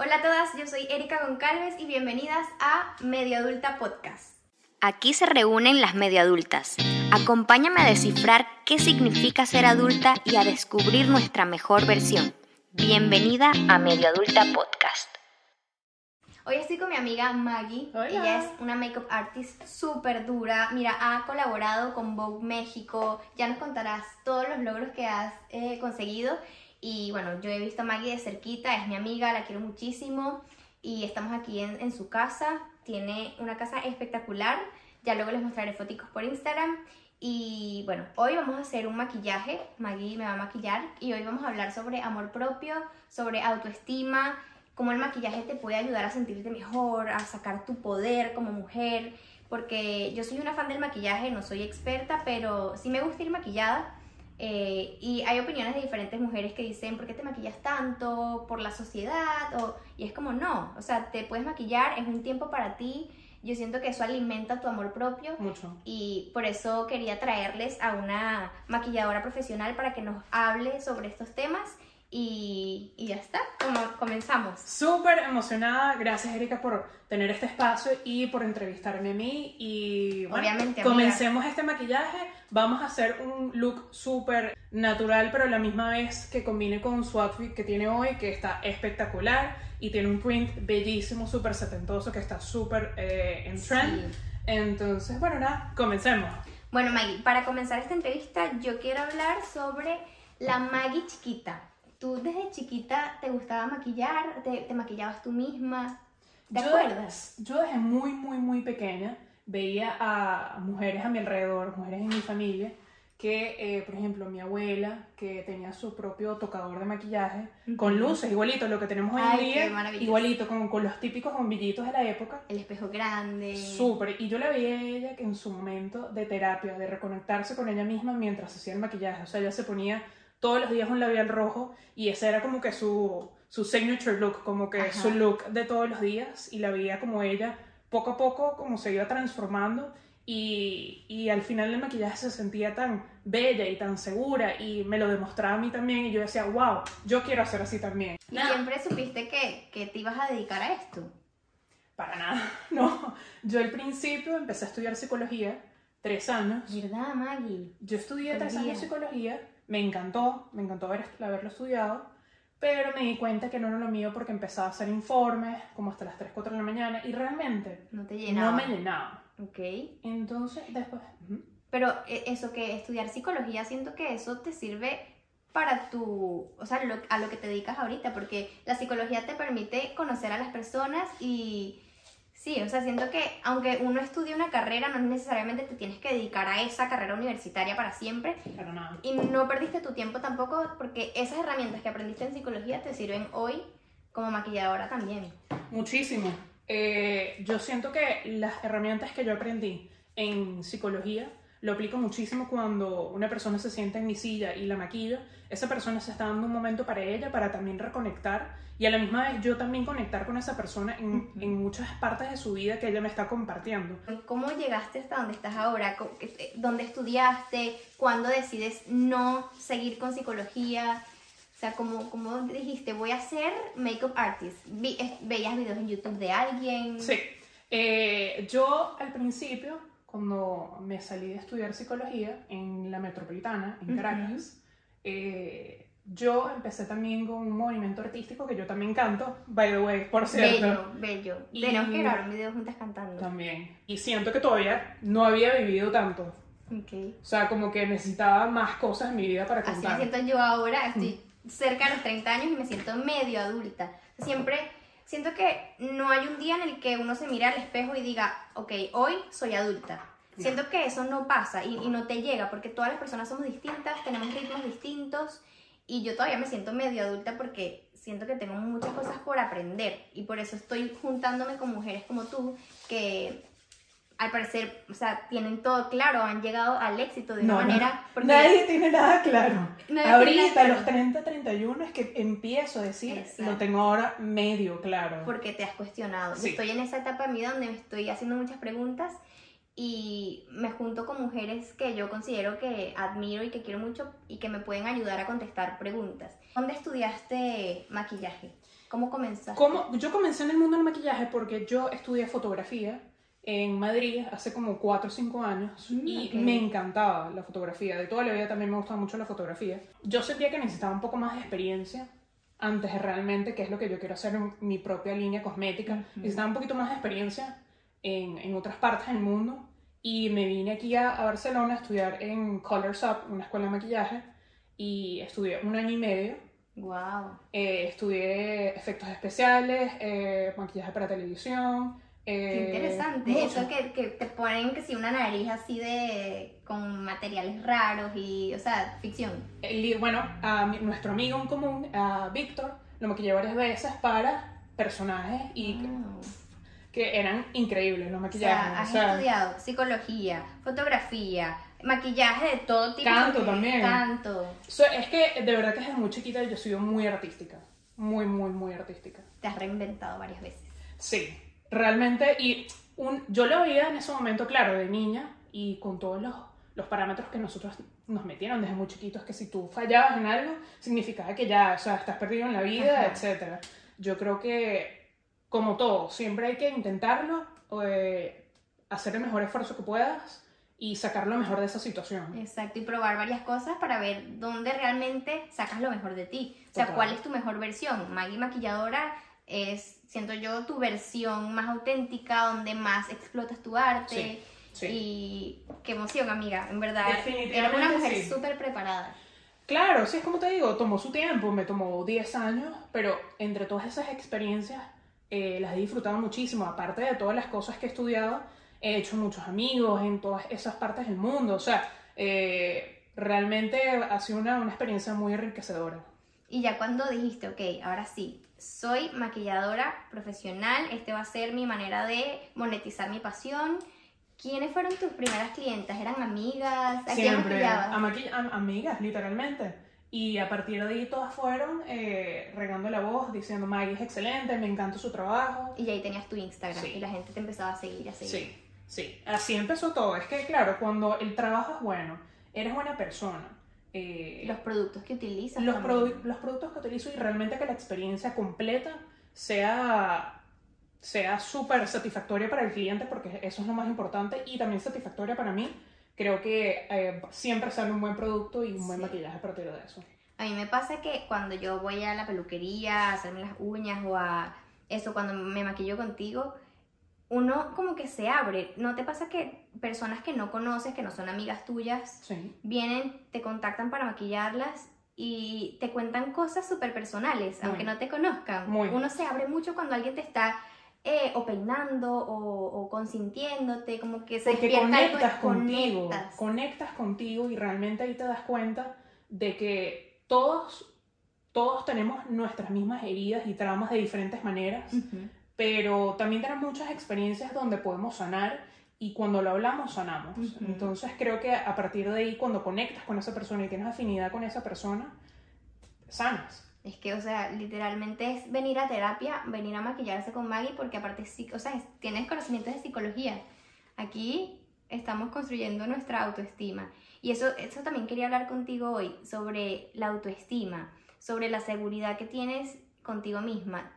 Hola a todas, yo soy Erika Goncalves y bienvenidas a Medio Adulta Podcast. Aquí se reúnen las medio adultas. Acompáñame a descifrar qué significa ser adulta y a descubrir nuestra mejor versión. Bienvenida a Medio Adulta Podcast. Hoy estoy con mi amiga Maggie. Hola. Ella es una makeup artist súper dura. Mira, ha colaborado con Vogue México. Ya nos contarás todos los logros que has eh, conseguido. Y bueno, yo he visto a Maggie de cerquita, es mi amiga, la quiero muchísimo. Y estamos aquí en, en su casa. Tiene una casa espectacular. Ya luego les mostraré fotos por Instagram. Y bueno, hoy vamos a hacer un maquillaje. Maggie me va a maquillar. Y hoy vamos a hablar sobre amor propio, sobre autoestima, cómo el maquillaje te puede ayudar a sentirte mejor, a sacar tu poder como mujer. Porque yo soy una fan del maquillaje, no soy experta, pero sí me gusta ir maquillada. Eh, y hay opiniones de diferentes mujeres que dicen, ¿por qué te maquillas tanto? ¿Por la sociedad? O, y es como, no, o sea, te puedes maquillar, es un tiempo para ti. Yo siento que eso alimenta tu amor propio Mucho. y por eso quería traerles a una maquilladora profesional para que nos hable sobre estos temas y, y ya está, como comenzamos. Súper emocionada. Gracias, Erika, por tener este espacio y por entrevistarme a mí. Y bueno, Obviamente, amiga. comencemos este maquillaje. Vamos a hacer un look súper natural, pero a la misma vez que combine con su outfit que tiene hoy, que está espectacular y tiene un print bellísimo, súper setentoso, que está súper eh, en trend. Sí. Entonces, bueno, nada, comencemos. Bueno, Maggie, para comenzar esta entrevista yo quiero hablar sobre la Maggie chiquita. ¿Tú desde chiquita te gustaba maquillar? ¿Te, te maquillabas tú misma? ¿Te yo, acuerdas? Yo desde muy, muy, muy pequeña veía a mujeres a mi alrededor, mujeres en mi familia, que, eh, por ejemplo, mi abuela, que tenía su propio tocador de maquillaje, con Ujú. luces, igualito lo que tenemos hoy en día, igualito, con, con los típicos bombillitos de la época. El espejo grande. Súper, y yo la veía a ella que en su momento de terapia, de reconectarse con ella misma mientras hacía el maquillaje, o sea, ella se ponía todos los días un labial rojo y ese era como que su, su signature look, como que Ajá. su look de todos los días y la veía como ella poco a poco como se iba transformando y, y al final el maquillaje se sentía tan bella y tan segura y me lo demostraba a mí también y yo decía, wow, yo quiero hacer así también. ¿Y siempre supiste que, que te ibas a dedicar a esto? Para nada, no. Yo al principio empecé a estudiar psicología, tres años. ¿Verdad, Maggie? Yo estudié tres años psicología, me encantó, me encantó haber, haberlo estudiado, pero me di cuenta que no era lo mío porque empezaba a hacer informes como hasta las 3, 4 de la mañana y realmente No te llenaba. no me llenaba. Ok. Entonces, después, ujú. Pero eh, eso que estudiar psicología, siento que eso te sirve para tu, o sea, lo- a lo que te dedicas ahorita, porque la psicología te permite conocer a las personas y sí, o sea, siento que aunque uno estudie una carrera, no necesariamente te tienes que dedicar a esa carrera universitaria para siempre nada. y no perdiste tu tiempo tampoco porque esas herramientas que aprendiste en psicología te sirven hoy como maquilladora también. Muchísimo. Eh, yo siento que las herramientas que yo aprendí en psicología lo aplico muchísimo cuando una persona se sienta en mi silla y la maquillo. Esa persona se está dando un momento para ella, para también reconectar y a la misma vez yo también conectar con esa persona en, Ujú. en muchas partes de su vida que ella me está compartiendo. ¿Cómo llegaste hasta donde estás ahora? Eh, ¿Dónde estudiaste? ¿Cuándo decides no seguir con psicología? O sea, como, como dijiste, voy a ser makeup artist. Vi- eh, ¿Veías videos en YouTube de alguien? Sí. Eh, yo al principio, cuando me salí de estudiar psicología en la metropolitana, en. Caracas, eh, yo empecé también con un movimiento artístico que yo también canto, by the way, por cierto. Bello, bello. Tenemos que grabar un video juntas cantando. También. Y siento que todavía no había vivido tanto. Ok. O sea, como que necesitaba más cosas en mi vida para Así me cantar. siento yo ahora, estoy cerca de los 30 años y me siento medio adulta. Siempre siento que no hay un día en el que uno se mire al espejo y diga, ok, hoy soy adulta. Siento que eso no pasa y, y no te llega porque todas las personas somos distintas, tenemos ritmos distintos y yo todavía me siento medio adulta porque siento que tengo muchas cosas por aprender y por eso estoy juntándome con mujeres como tú que al parecer, o sea, tienen todo claro, han llegado al éxito de una No, no. manera... porque- Nadie tiene nada claro. Nadie Ahorita, nada claro. a los 30, 31, es que empiezo a decir, Exacto. lo tengo ahora medio claro. porque te has cuestionado. Yo. Estoy en esa etapa de mi donde me estoy haciendo muchas preguntas y me junto con mujeres que yo considero que admiro y que quiero mucho y que me pueden ayudar a contestar preguntas. ¿Dónde estudiaste maquillaje? ¿Cómo comenzaste? ¿Cómo? Yo comencé en el mundo del maquillaje porque yo estudié fotografía en Madrid hace como 4 o 5 años Mm, y me encantaba la fotografía. De toda la vida también me gustaba mucho la fotografía. Yo sentía que necesitaba un poco más de experiencia antes de realmente, que es lo que yo quiero hacer en mi propia línea cosmética. Necesitaba un poquito más de experiencia en, en otras partes del mundo y me vine aquí a, a Barcelona a estudiar en Colors Up, una escuela de maquillaje, y estudié un año y medio. Wow. Eh, estudié efectos especiales, eh, maquillaje para televisión. Qué eh, interesante. mucho. Eso que, que te ponen que si una nariz así de con materiales raros y, o sea, ficción. El bueno, a mi- nuestro amigo en común, a Víctor, lo maquillé varias veces para personajes y Wow. que eran increíbles los O maquillajes. sea, has o sea, estudiado psicología, fotografía, maquillaje de todo tipo. Canto también. Canto. so- es que de verdad que desde muy chiquita yo he sido muy artística. Muy, muy, muy artística. Te has reinventado varias veces. Sí, realmente, y un, yo lo veía en ese momento, claro, de niña, y con todos los, los parámetros que nosotros nos metieron desde muy chiquitos, que si tú fallabas en algo, significaba que ya, o sea, estás perdido en la vida, etc. Yo creo que, como todo, siempre hay que intentarlo, eh, hacer el mejor esfuerzo que puedas y sacar lo mejor de esa situación. Exacto, y probar varias cosas para ver dónde realmente sacas lo mejor de ti. O sea, Total. cuál es tu mejor versión. Maggie Maquilladora es, siento yo, tu versión más auténtica, donde más explotas tu arte. Sí, sí. Y qué emoción, amiga. En verdad, Definitivamente una mujer sí. súper preparada. Claro, sí, es como te digo, tomó su tiempo, me tomó 10 años, pero entre todas esas experiencias eh, las he disfrutado muchísimo. Aparte de todas las cosas que he estudiado, he hecho muchos amigos en todas esas partes del mundo. O sea, eh, realmente ha sido una, una experiencia muy enriquecedora. Y ya cuando dijiste, ok, ahora sí, soy maquilladora profesional, este va a ser mi manera de monetizar mi pasión. ¿Quiénes fueron tus primeras clientas? ¿Eran amigas? ¿A Siempre a maqui- a- amigas, literalmente. Y a partir de ahí todas fueron eh, regando la voz, diciendo, Maggie es excelente, me encanta su trabajo. Y ahí tenías tu Instagram Sí. y la gente te empezaba a seguir a seguir. Sí, sí, así empezó todo. Es que, claro, cuando el trabajo es bueno, eres buena persona. Eh, Los productos que utilizas. los, produ- los productos que utilizo y realmente que la experiencia completa sea sea súper satisfactoria para el cliente porque eso es lo más importante y también satisfactoria para mí. Creo que eh, siempre sale un buen producto y un buen Sí. maquillaje a partir de eso. A mí me pasa que cuando yo voy a la peluquería a hacerme las uñas o a eso, cuando me maquillo contigo, uno como que se abre. ¿No te pasa que personas que no conoces, que no son amigas tuyas, Sí, vienen, te contactan para maquillarlas y te cuentan cosas súper personales, Muy. aunque no te conozcan? Muy. Uno se abre mucho cuando alguien te está eh, o peinando o, o consintiéndote, como que se porque algo conectas contigo, conectas. conectas contigo y realmente ahí te das cuenta de que todos, todos tenemos nuestras mismas heridas y traumas de diferentes maneras. Pero también tenemos muchas experiencias donde podemos sanar y cuando lo hablamos sanamos. Ujú. Entonces creo que a partir de ahí, cuando conectas con esa persona y tienes afinidad con esa persona, sanas. Es que, o sea, literalmente es venir a terapia, venir a maquillarse con Maggie, porque aparte, o sea, es- tienes conocimientos de psicología. Aquí estamos construyendo nuestra autoestima. Y eso, eso también quería hablar contigo hoy, sobre la autoestima, sobre la seguridad que tienes contigo misma.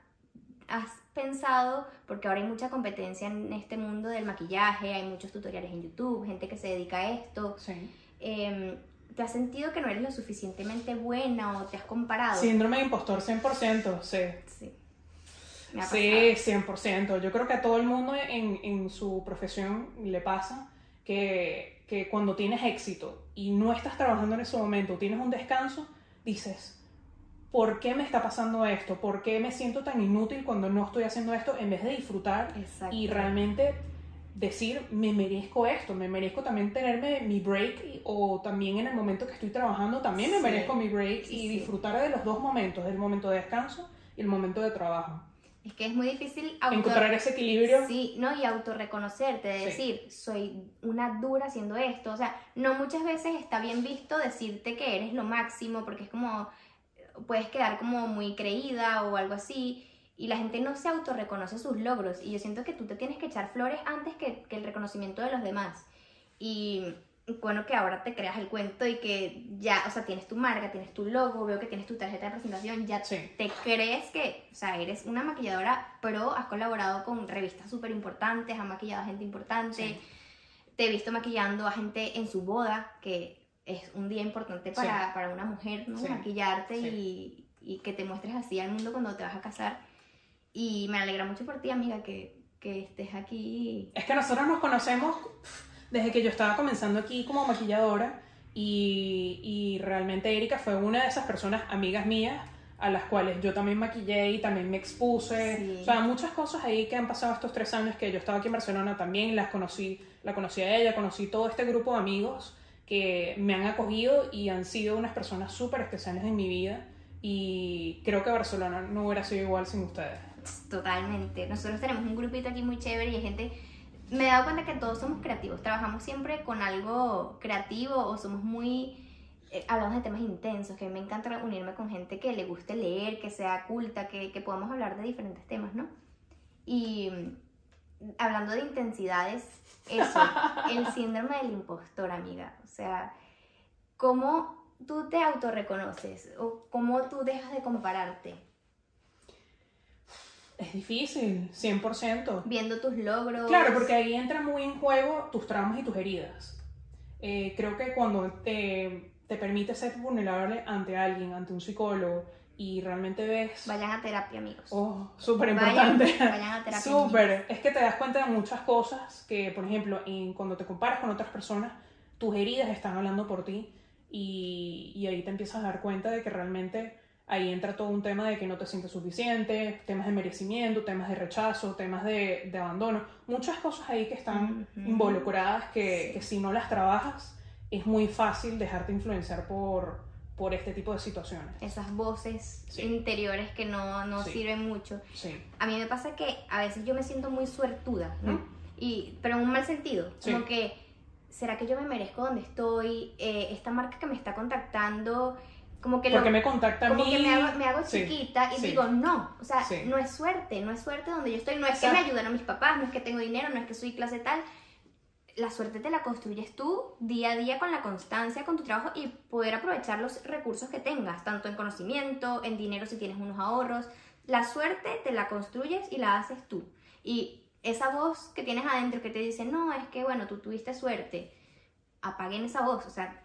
¿Has pensado, porque ahora hay mucha competencia en este mundo del maquillaje, hay muchos tutoriales en YouTube, gente que se dedica a esto, Sí. em, ¿te has sentido que no eres lo suficientemente buena o te has comparado? Síndrome de impostor 100%, sí. Sí. Sí, 100%. Yo creo que a todo el mundo en, en su profesión le pasa que, que cuando tienes éxito y no estás trabajando en ese momento, tienes un descanso, dices, ¿por qué me está pasando esto? ¿Por qué me siento tan inútil cuando no estoy haciendo esto? En vez de disfrutar Exacto. y realmente decir, me merezco esto, me merezco también tenerme mi break o también en el momento que estoy trabajando, también me Sí. merezco mi break Sí, y sí. disfrutar de los dos momentos, del momento de descanso y el momento de trabajo. Es que es muy difícil auto... Encontrar ese equilibrio. Sí, no, y autorreconocerte, de Sí. decir, soy una dura haciendo esto. O sea, no muchas veces está bien visto decirte que eres lo máximo, porque es como, puedes quedar como muy creída o algo así, y la gente no se autorreconoce sus logros. Y yo siento que tú te tienes que echar flores antes que, que el reconocimiento de los demás. Y bueno que ahora te creas el cuento y que ya, o sea, tienes tu marca, tienes tu logo, veo que tienes tu tarjeta de presentación, ya Sí. te crees que, o sea, eres una maquilladora pro, has colaborado con revistas súper importantes, has maquillado a gente importante, Sí. te he visto maquillando a gente en su boda, que es un día importante para, para una mujer, ¿no? Sí. Maquillarte Sí. y, y que te muestres así al mundo cuando te vas a casar. Y me alegra mucho por ti, amiga, que, que estés aquí. Es que nosotros nos conocemos desde que yo estaba comenzando aquí como maquilladora y, y realmente Erika fue una de esas personas, amigas mías, a las cuales yo también maquillé y también me expuse. Sí. O sea, muchas cosas ahí que han pasado estos tres años que yo estaba aquí en Barcelona también, las conocí, la conocí a ella, conocí todo este grupo de amigos que me han acogido y han sido unas personas súper especiales en mi vida y creo que Barcelona no hubiera sido igual sin ustedes. Totalmente. Nosotros tenemos un grupito aquí muy chévere y hay gente. Me he dado cuenta que todos somos creativos. Trabajamos siempre con algo creativo o somos muy. eh, hablamos de temas intensos, que a mí me encanta unirme con gente que le guste leer, que sea culta, que, que podamos hablar de diferentes temas, ¿no? Y mm, hablando de intensidades, eso, el síndrome del impostor, amiga. O sea, ¿cómo tú te autorreconoces o cómo tú dejas de compararte? Es difícil, 100%. Viendo tus logros. Claro, porque ahí entra muy en juego tus traumas y tus heridas. Eh, creo que cuando te, te permite ser vulnerable ante alguien, ante un psicólogo, y realmente ves... Vayan a terapia, amigos. Oh, súper importante. vayan a terapia. Súper. Es que te das cuenta de muchas cosas que, por ejemplo, en- cuando te comparas con otras personas, tus heridas están hablando por ti y, y ahí te empiezas a dar cuenta de que realmente ahí entra todo un tema de que no te sientes suficiente, temas de merecimiento, temas de rechazo, temas de, de abandono, muchas cosas ahí que están involucradas que, Sí. que si no las trabajas es muy fácil dejarte influenciar por, por este tipo de situaciones. Esas voces Sí. interiores que no, no Sí. sirven mucho. Sí. A mí me pasa que a veces yo me siento muy suertuda, ¿no? Mm. Y, pero en un mal sentido. Como que, ¿será que yo me merezco donde estoy? Eh, esta marca que me está contactando, como que lo- Porque me contacta a como mí. que me hago, me hago chiquita y digo, no, o sea, no es suerte, no es suerte donde yo estoy, no es que me ayudaron mis papás, no es que tengo dinero, no es que soy clase tal. La suerte te la construyes tú día a día con la constancia, con tu trabajo y poder aprovechar los recursos que tengas, tanto en conocimiento, en dinero si tienes unos ahorros. La suerte te la construyes y la haces tú. Y esa voz que tienes adentro que te dice, no, es que bueno, tú tuviste suerte, apaguen esa voz, o sea,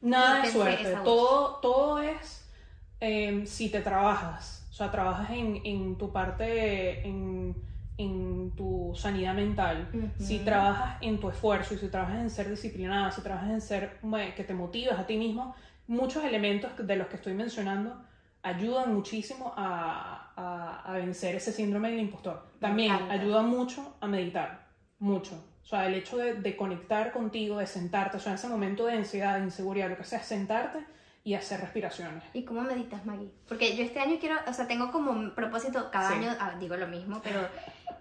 Nada de suerte. Todo, todo es eh, si te trabajas. O sea, trabajas en, en tu parte, en, en tu sanidad mental. Ujú. Si trabajas en tu esfuerzo y si trabajas en ser disciplinada, si trabajas en ser que te motivas a ti mismo, muchos elementos de los que estoy mencionando ayudan muchísimo a, a- a vencer ese síndrome del impostor. También ayuda mucho a meditar, mucho. O sea, el hecho de, de conectar contigo, de sentarte, o sea, en ese momento de ansiedad, de inseguridad, lo que sea, sentarte y hacer respiraciones. ¿Y cómo meditas, Maggie? Porque yo este año quiero, o sea, tengo como un propósito, cada Sí. año ah, digo lo mismo, pero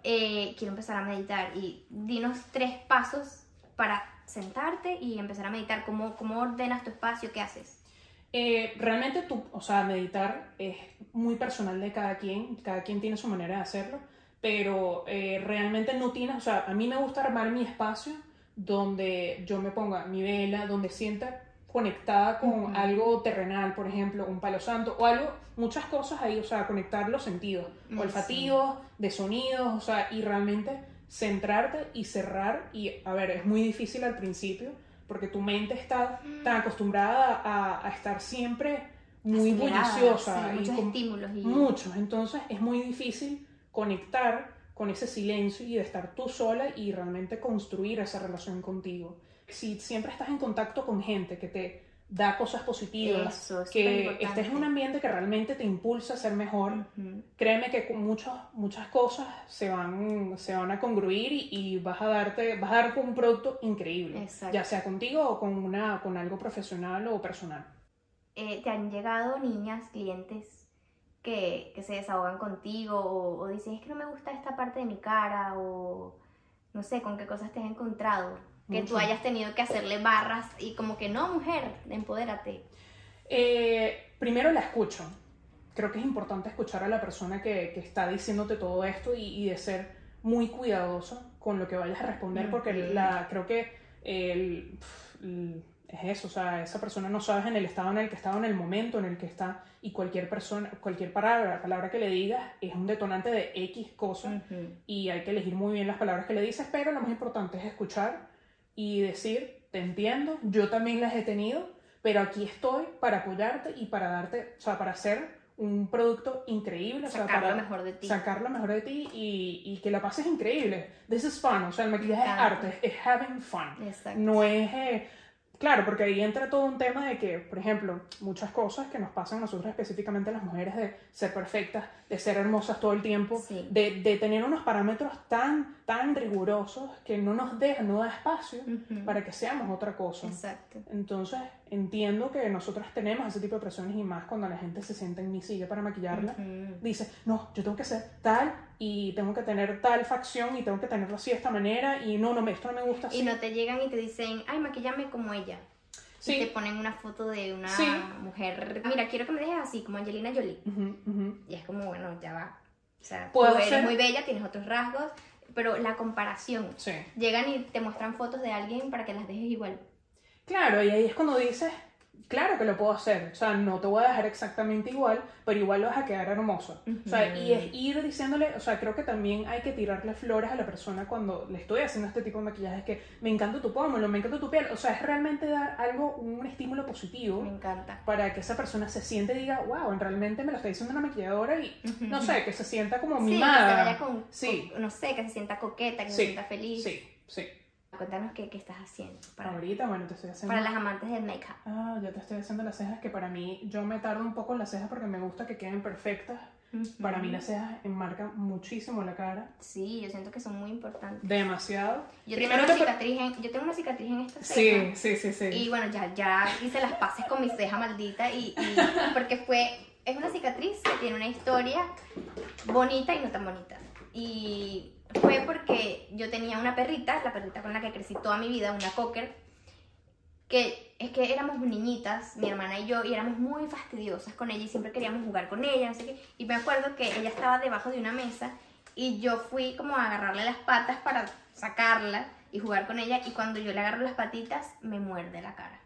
eh, quiero empezar a meditar. Y dinos tres pasos para sentarte y empezar a meditar. ¿Cómo, cómo ordenas tu espacio? ¿Qué haces? Eh, realmente tú, o sea, meditar es muy personal de cada quien, cada quien tiene su manera de hacerlo, pero eh, realmente no tienes, o sea, a mí me gusta armar mi espacio donde yo me ponga mi vela, donde sienta conectada con Ujú. algo terrenal, por ejemplo, un palo santo o algo, muchas cosas ahí, o sea, conectar los sentidos, Mm, olfativos, de sonidos, o sea, y realmente centrarte y cerrar, y a ver, es muy difícil al principio, porque tu mente está tan acostumbrada a, a estar siempre muy bulliciosa sí, y muchos con- estímulos. Y... muchos, entonces es muy difícil conectar con ese silencio y de estar tú sola y realmente construir esa relación contigo. Si siempre estás en contacto con gente que te da cosas positivas, Eso, es que estés en un ambiente que realmente te impulsa a ser mejor, Ujú. créeme que con muchos, muchas cosas se van, se van a congruir y, y vas a darte, vas a dar un producto increíble, Exacto. ya sea contigo o con una, con algo profesional o personal. Eh, ¿Te han llegado niñas, clientes que, que se desahogan contigo o, o dicen es que no me gusta esta parte de mi cara o no sé, con qué cosas te has encontrado? Que tú hayas tenido que hacerle barras y como que no, mujer, empodérate. Eh, primero la escucho. Creo que es importante escuchar a la persona que, que está diciéndote todo esto y, y de ser muy cuidadoso con lo que vayas a responder, porque la, creo que el- es eso, o sea, esa persona no sabes en el estado en el que está, en el momento en el que está, y cualquier persona, cualquier palabra, palabra que le digas es un detonante de X cosa, Ujú. y hay que elegir muy bien las palabras que le dices, pero lo más importante es escuchar y decir, te entiendo, yo también las he tenido, pero aquí estoy para apoyarte y para darte, o sea, para hacer un producto increíble, o sea, Sacar para lo mejor de ti. sacar lo mejor de ti y, y que la pases increíble. This is fun, o sea, el maquillaje es arte, es having fun. Exacto. No es. eh, claro, porque ahí entra todo un tema de que, por ejemplo, muchas cosas que nos pasan a nosotros, específicamente las mujeres, de ser perfectas, de ser hermosas todo el tiempo, Sí. de, de tener unos parámetros tan, tan rigurosos que no nos dejan, no da espacio para que seamos otra cosa. Exacto. Entonces, entiendo que nosotras tenemos ese tipo de presiones y más cuando la gente se sienta en mi silla para maquillarla Ujú. dice, no, yo tengo que ser tal y tengo que tener tal facción y tengo que tenerlo así de esta manera y no, no, me, esto no me gusta así. Y no te llegan y te dicen, ay, maquillame como ella. Sí. Y te ponen una foto de una Sí. mujer. Mira, quiero que me dejes así, como Angelina Jolie. Y es como, bueno, ya va. O sea, tú eres ser- muy bella, tienes otros rasgos, pero la comparación. Sí. Llegan y te muestran fotos de alguien para que las dejes igual. Claro, y ahí es cuando dices, claro que lo puedo hacer, o sea, no te voy a dejar exactamente igual, pero igual vas a quedar hermosa. O sea, y es ir diciéndole, o sea, creo que también hay que tirarle flores a la persona cuando le estoy haciendo este tipo de maquillaje, es que me encanta tu pómulo, me encanta tu piel, o sea, es realmente dar algo, un estímulo positivo. Me encanta. para que esa persona se siente y diga, wow, realmente me lo está diciendo una maquilladora y no sé, que se sienta como Sí, que se mimada. vaya con, Sí. con- no sé, que se sienta coqueta, que Sí, se sienta feliz. Sí, sí. Cuéntanos qué, qué estás haciendo para, Ahorita, bueno, te estoy haciendo. para las amantes del make-up. Ah, ya te estoy haciendo las cejas que para mí, yo me tardo un poco en las cejas porque me gusta que queden perfectas. Para mí las cejas enmarcan muchísimo la cara. Sí, yo siento que son muy importantes. Demasiado. Yo, Primero tengo, una cicatriz en, yo tengo una cicatriz en esta Sí, ceja. sí, sí, sí. Y bueno, ya, ya hice las paces con mi ceja maldita y, y- porque fue, es una cicatriz que tiene una historia bonita y no tan bonita. Y fue porque yo tenía una perrita, la perrita con la que crecí toda mi vida, una cocker, que es que éramos niñitas, mi hermana y yo, y éramos muy fastidiosas con ella y siempre queríamos jugar con ella, no sé qué. Y me acuerdo que ella estaba debajo de una mesa y yo fui como a agarrarle las patas para sacarla y jugar con ella y cuando yo le agarro las patitas me muerde la cara.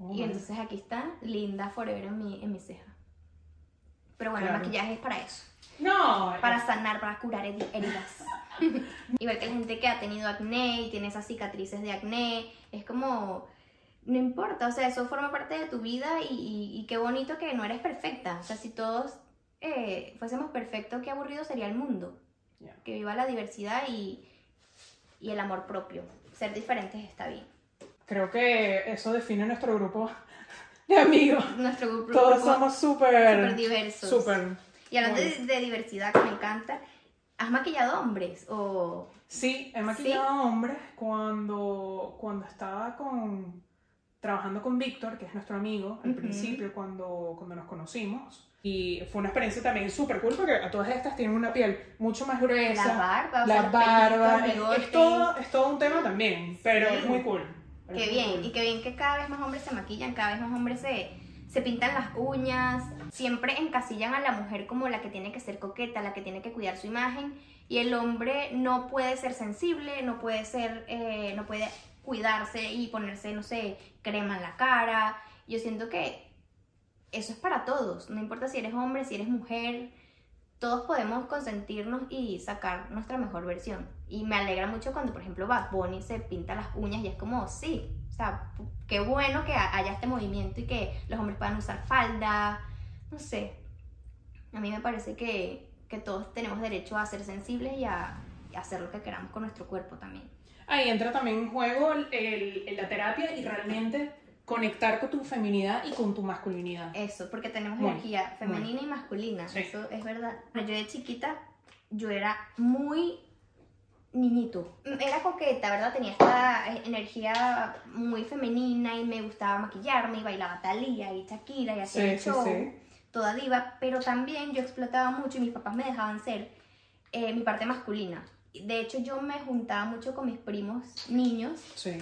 Oh, Y entonces aquí está, linda forever en mi, en mi ceja. Pero bueno, Claro. el maquillaje es para eso, No, para sanar, para curar heri- heridas. Igual que la gente que ha tenido acné y tiene esas cicatrices de acné, es como, no importa, o sea, eso forma parte de tu vida y, y- y qué bonito que no eres perfecta. O sea, si todos eh, fuésemos perfectos, qué aburrido sería el mundo. Ya. Que viva la diversidad y, y el amor propio. Ser diferentes está bien. creo que eso define nuestro grupo de amigos. Nuestro grupo Todos grupo somos súper, diversos. súper. Y hablando de, Bueno. de diversidad que me encanta, ¿has maquillado hombres? O Sí, he maquillado a hombres cuando, cuando estaba con, trabajando con Víctor, que es nuestro amigo, al Ujú. principio, cuando, cuando nos conocimos. Y fue una experiencia también súper cool porque a todas estas tienen una piel mucho más gruesa. la barba, o la sea, los barba. pelitos, es- es, todo, es todo un tema también, pero Sí. es muy cool. Qué bien, cool. y qué bien que cada vez más hombres se maquillan, cada vez más hombres se, se pintan las uñas, siempre encasillan a la mujer como la que tiene que ser coqueta, la que tiene que cuidar su imagen, y el hombre no puede ser sensible, no puede ser, eh, no puede cuidarse y ponerse, no sé, crema en la cara. Yo siento que eso es para todos, no importa si eres hombre, si eres mujer, todos podemos consentirnos y sacar nuestra mejor versión. Y me alegra mucho cuando, por ejemplo, Bad Bunny se pinta las uñas y es como, sí, o sea, qué bueno que ha- haya este movimiento y que los hombres puedan usar falda, no sé. A mí me parece que, que todos tenemos derecho a ser sensibles y a, y a hacer lo que queramos con nuestro cuerpo también. Ahí entra también en juego el, el- la terapia y realmente conectar con tu feminidad y con tu masculinidad. Eso, porque tenemos energía femenina y masculina, Sí. eso es verdad. Yo de chiquita, yo era muy niñito. Era coqueta, ¿verdad? Tenía esta energía muy femenina y me gustaba maquillarme y bailaba Thalía y Shakira y hacía Sí, el sí, show, sí. Toda diva, pero también yo explotaba mucho y mis papás me dejaban ser eh, mi parte masculina. De hecho, yo me juntaba mucho con mis primos niños Sí.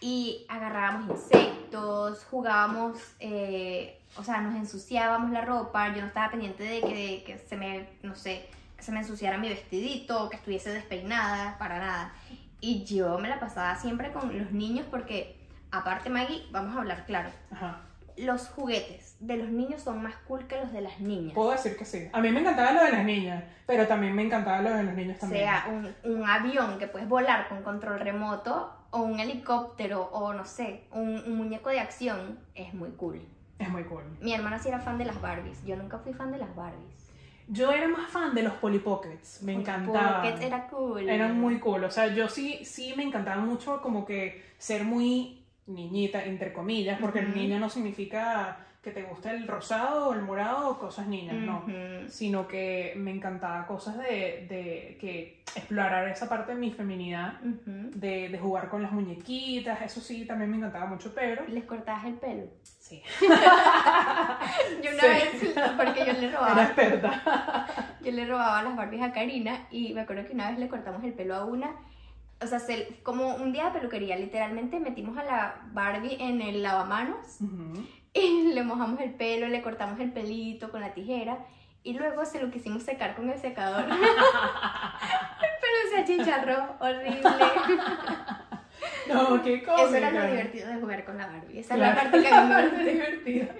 y agarrábamos insectos, jugábamos, eh, o sea, nos ensuciábamos la ropa, yo no estaba pendiente de que, de que se me, no sé, que se me ensuciara mi vestidito, que estuviese despeinada, para nada. Y yo me la pasaba siempre con los niños porque aparte Maggie, vamos a hablar claro. Ajá. Los juguetes de los niños son más cool que los de las niñas. Puedo decir que sí. A mí me encantaba lo de las niñas, pero también me encantaba lo de los niños también. sea un, un avión que puedes volar con control remoto o un helicóptero o no sé, un, un muñeco de acción, es muy cool. Es muy cool. Mi hermana sí era fan de las Barbies, yo nunca fui fan de las Barbies. Yo era más fan de los Polly Pockets, me encantaban. Pocket era cool. Eran muy cool, o sea, yo sí, sí me encantaba mucho como que ser muy niñita, entre comillas, porque el Ujú. niño no significa que te guste el rosado o el morado o cosas niñas, no. Sino que me encantaba cosas de, de que explorar esa parte de mi feminidad, de, de jugar con las muñequitas, eso sí, también me encantaba mucho, pero... Les cortabas el pelo. Sí, Yo una Sí. vez, porque yo le era robaba, experta. yo le robaba las Barbies a Karina y me acuerdo que una vez le cortamos el pelo a una. O sea, se- como un día de peluquería, literalmente metimos a la Barbie en el lavamanos y le mojamos el pelo, le cortamos el pelito con la tijera y luego se lo quisimos secar con el secador. el pelo se achicharró, horrible. No, qué cosa. Eso era lo divertido de jugar con la Barbie. Esa es Claro. la parte que a mí me divertida.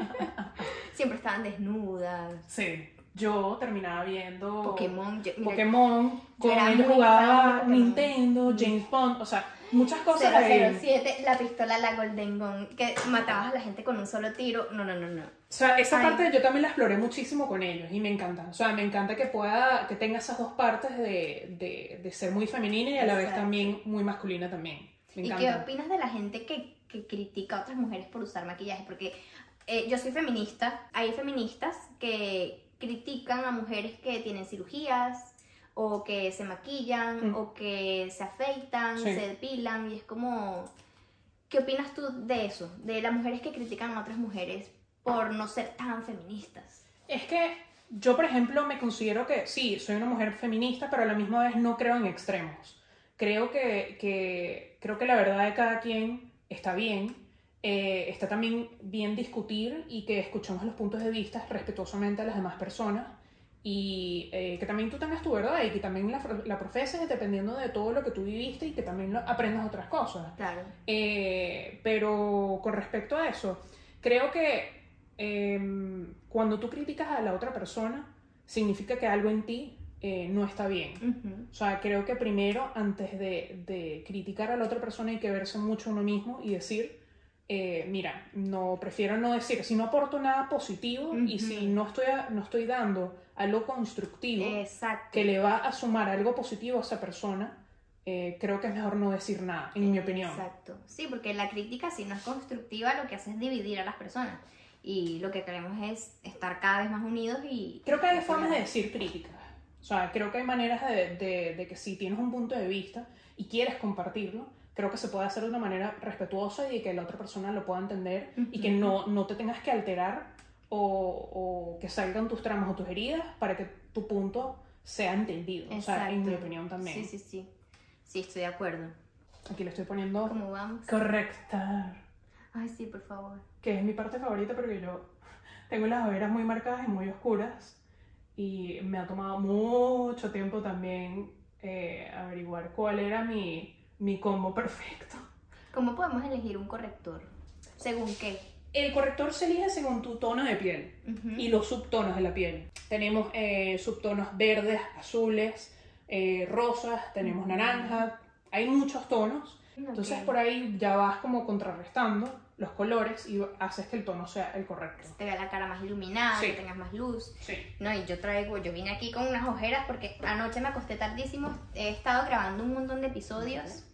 Siempre estaban desnudas. Sí, yo terminaba viendo Pokémon. yo- mira, Pokémon, con muy jugaba. Nintendo, James Bond, o sea, muchas cosas de... 007, la pistola, la Golden Gun, que matabas a la gente con un solo tiro. No, no, no, no. O sea, esa Ay. parte yo también la exploré muchísimo con ellos y me encanta. O sea, me encanta que pueda, que tenga esas dos partes de, de, de ser muy femenina y a la vez también muy masculina también. Me ¿Y qué encanta. opinas de la gente que, que critica a otras mujeres por usar maquillaje? Porque eh, yo soy feminista. Hay feministas que critican a mujeres que tienen cirugías o que se maquillan Mm. o que se afeitan, Sí. se depilan y es como... ¿Qué opinas tú de eso? De las mujeres que critican a otras mujeres por no ser tan feministas. Es que yo, por ejemplo, me considero que sí, soy una mujer feminista, pero a la misma vez no creo en extremos. Creo que, que, creo que la verdad de cada quien está bien. Eh, está también bien discutir y que escuchemos los puntos de vista respetuosamente a las demás personas y eh, que también tú tengas tu verdad y que también la, la profeses dependiendo de todo lo que tú viviste y que también lo- aprendas otras cosas. Claro. Eh, pero con respecto a eso, creo que em, cuando tú criticas a la otra persona, significa que algo en ti eh, no está bien. Ujú. O sea, creo que primero, antes de, de criticar a la otra persona, hay que verse mucho uno mismo y decir, eh, mira, no prefiero no decir, si no aporto nada positivo y Ujú. si no estoy, a- no estoy dando algo constructivo Exacto. que le va a sumar algo positivo a esa persona, eh, creo que es mejor no decir nada, en mi opinión. Exacto. Sí, porque la crítica, si no es constructiva, lo que hace es dividir a las personas. Y lo que queremos es estar cada vez más unidos y... Creo que hay y formas de decir críticas. O sea, creo que hay maneras de, de- de que si tienes un punto de vista y quieres compartirlo, creo que se puede hacer de una manera respetuosa y que la otra persona lo pueda entender y que no, no te tengas que alterar o, o que salgan tus tramas o tus heridas para que tu punto sea entendido. O sea, en mi Exacto. opinión también. Sí, sí, sí. Sí, estoy de acuerdo. Aquí le estoy poniendo ¿Cómo vamos? correctar, Ay, sí, por favor. que es mi parte favorita porque yo tengo las ojeras muy marcadas y muy oscuras y me ha tomado mucho tiempo también eh, averiguar cuál era mi, mi combo perfecto. ¿Cómo podemos elegir un corrector? ¿Según qué? El corrector se elige según tu tono de piel Ujú. y los subtonos de la piel. Tenemos eh, subtonos verdes, azules, eh, rosas, tenemos naranja, hay muchos tonos. Entonces por ahí ya vas como contrarrestando los colores y haces que el tono sea el correcto. Te vea la cara más iluminada, Sí. que tengas más luz. Sí. No, y yo traigo, yo vine aquí con unas ojeras porque anoche me acosté tardísimo, he estado grabando un montón de episodios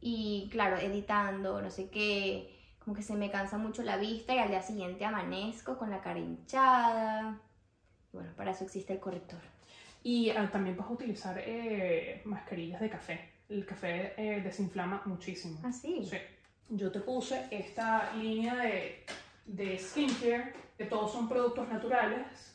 y claro, editando, no sé qué, como que se me cansa mucho la vista y al día siguiente amanezco con la cara hinchada. Bueno, para eso existe el corrector. Y ah, también puedes utilizar eh, mascarillas de café. El café eh, desinflama muchísimo. ¿Ah, sí? Sí. Yo te puse esta línea de, de skincare, que todos son productos naturales,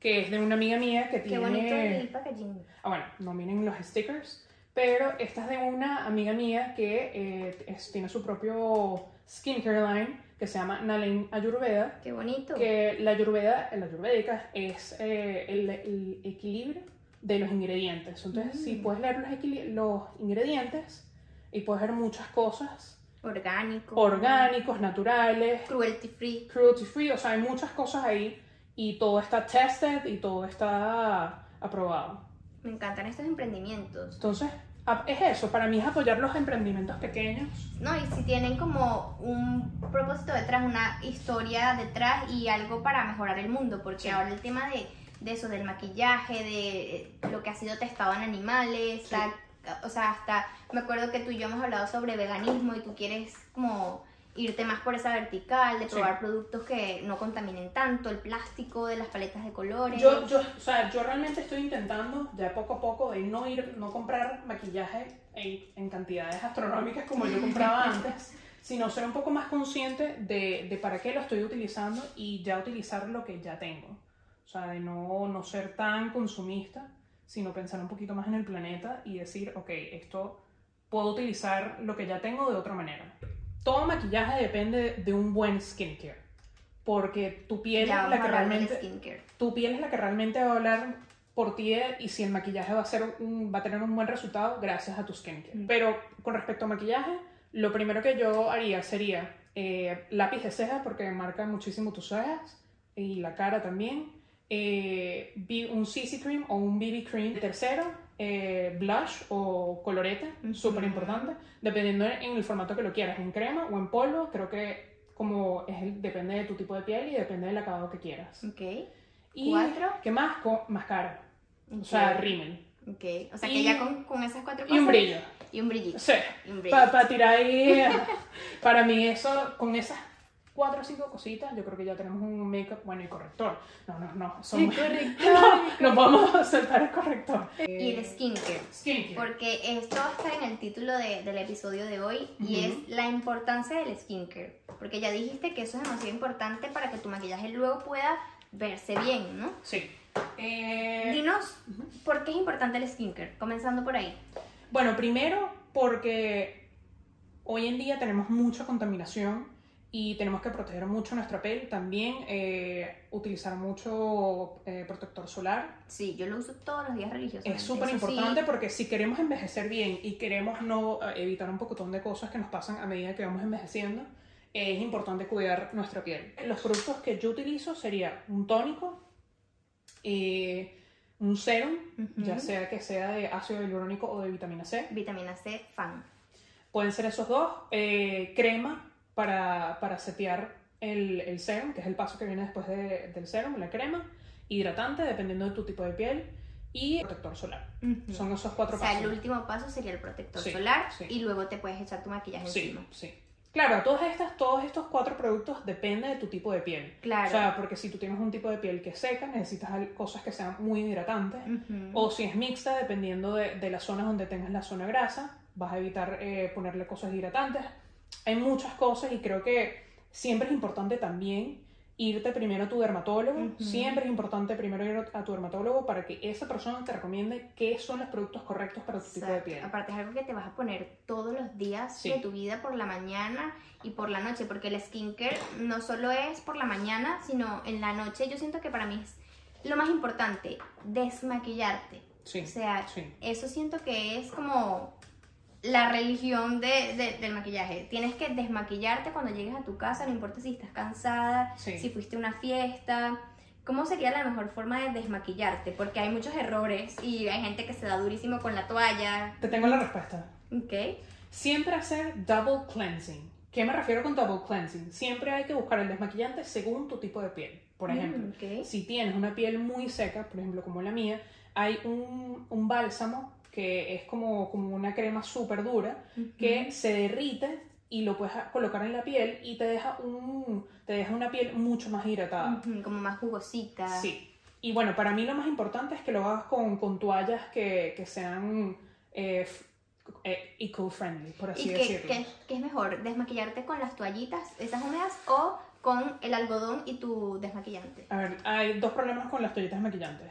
que es de una amiga mía que Qué tiene... bonito el packaging. Ah, bueno, no miren los stickers, pero esta es de una amiga mía que eh, es- tiene su propio skincare line que se llama Nalen Ayurveda, Qué bonito. que la ayurveda, la ayurvédica es eh, el, el equilibrio de los ingredientes. Entonces, Mm. si puedes leer los, los ingredientes y puedes ver muchas cosas Orgánico. orgánicos, naturales, Cruelty free. cruelty free, o sea, hay muchas cosas ahí y todo está tested y todo está aprobado. Me encantan estos emprendimientos. Entonces, a- es eso, para mí es apoyar los emprendimientos pequeños. No, y si tienen como un propósito detrás, una historia detrás y algo para mejorar el mundo, porque Sí. ahora el tema de, de eso, del maquillaje, de eh, lo que ha sido testado en animales, Sí. o sea, hasta me acuerdo que tú y yo hemos hablado sobre veganismo y tú quieres como irte más por esa vertical, de Sí. probar productos que no contaminen tanto, el plástico de las paletas de colores. Yo, yo, o sea, yo realmente estoy intentando ya poco a poco de no ir, no comprar maquillaje en, en cantidades astronómicas como yo compraba antes, sino ser un poco más consciente de, de para qué lo estoy utilizando y ya utilizar lo que ya tengo. O sea, de no, no ser tan consumista, sino pensar un poquito más en el planeta y decir, ok, esto puedo utilizar lo que ya tengo de otra manera. Todo maquillaje depende de un buen skincare, porque tu piel ya es la que realmente tu piel es la que realmente va a hablar por ti y si el maquillaje va a, ser un- va a tener un buen resultado gracias a tu skincare. Mm. Pero con respecto a maquillaje, lo primero que yo haría sería eh, lápiz de ceja porque marca muchísimo tus cejas y la cara también. Eh, un CC cream o un BB cream. Tercero, eh, blush o colorete, súper importante, dependiendo en el formato que lo quieras, en crema o en polvo, creo que como es el- depende de tu tipo de piel y depende del acabado que quieras. Ok. Y Cuatro. ¿Qué más? Con mascara. O ok, sea, rímel. ok. O sea Y- que ya con, con esas cuatro cosas. Y un brillo. Y un brillito. Sí. Para tirar ahí. para mí, eso, con esas cuatro o cinco cositas, yo creo que ya tenemos un make-up, bueno, y corrector. No, no, no. Son, no, no vamos saltar el corrector. Y el skincare. Skincare. Porque esto está en el título de- del episodio de hoy y es la importancia del skincare. Porque ya dijiste que eso es demasiado importante para que tu maquillaje luego pueda verse bien, ¿no? Sí. Eh, Dinos, ¿por qué es importante el skincare? Comenzando por ahí. Bueno, primero porque hoy en día tenemos mucha contaminación y tenemos que proteger mucho nuestra piel. También eh, utilizar mucho eh, protector solar. Sí, yo lo uso todos los días religiosamente. Es súper Eso sí, importante porque si queremos envejecer bien y queremos no eh, evitar un pocotón de cosas que nos pasan a medida que vamos envejeciendo, es importante cuidar nuestra piel. Los productos que yo utilizo sería un tónico, eh, un serum, Ujú. ya sea que sea de ácido hialurónico o de vitamina C. Vitamina C, fan. Pueden ser esos dos. eh, crema para, para setear el, el serum, que es el paso que viene después de- del serum, la crema. Hidratante, dependiendo de tu tipo de piel. Y protector solar. Son esos cuatro O sea, pasos. el último paso sería el protector Sí, solar sí. y luego te puedes echar tu maquillaje Sí, encima. sí. Claro, todas estas, todos estos cuatro productos depende de tu tipo de piel. Claro. O sea, porque si tú tienes un tipo de piel que es seca, necesitas cosas que sean muy hidratantes. O si es mixta, dependiendo de, de las zonas donde tengas la zona grasa, vas a evitar eh, ponerle cosas hidratantes. Hay muchas cosas y creo que siempre es importante también irte primero a tu dermatólogo. Siempre es importante primero ir a tu dermatólogo para que esa persona te recomiende qué son los productos correctos para tu tipo de piel. Aparte es algo que te vas a poner todos los días Sí. de tu vida por la mañana y por la noche, porque el skincare no solo es por la mañana, sino en la noche. Yo siento que para mí es lo más importante, desmaquillarte. Sí, O sea, sí. eso siento que es como la religión de- de- del maquillaje. Tienes que desmaquillarte cuando llegues a tu casa, no importa si estás cansada, Sí. si fuiste a una fiesta. ¿Cómo sería la mejor forma de desmaquillarte? Porque hay muchos errores y hay gente que se da durísimo con la toalla. Te tengo la respuesta. Ok. Siempre hacer double cleansing. ¿Qué me refiero con double cleansing? Siempre hay que buscar el desmaquillante según tu tipo de piel. Por Mm, ejemplo, si tienes una piel muy seca, por ejemplo como la mía, hay un, un bálsamo que es como, como una crema súper dura que se derrite y lo puedes colocar en la piel y te deja, un, te deja una piel mucho más hidratada. Ujú, Como más jugosita. Sí. Y bueno, para mí lo más importante es que lo hagas con, con toallas que, que sean eh, eh, eco-friendly, por así ¿Y qué, decirlo. qué- qué es mejor? ¿Desmaquillarte con las toallitas, esas húmedas, o con el algodón y tu desmaquillante? A ver, hay dos problemas con las toallitas maquillantes.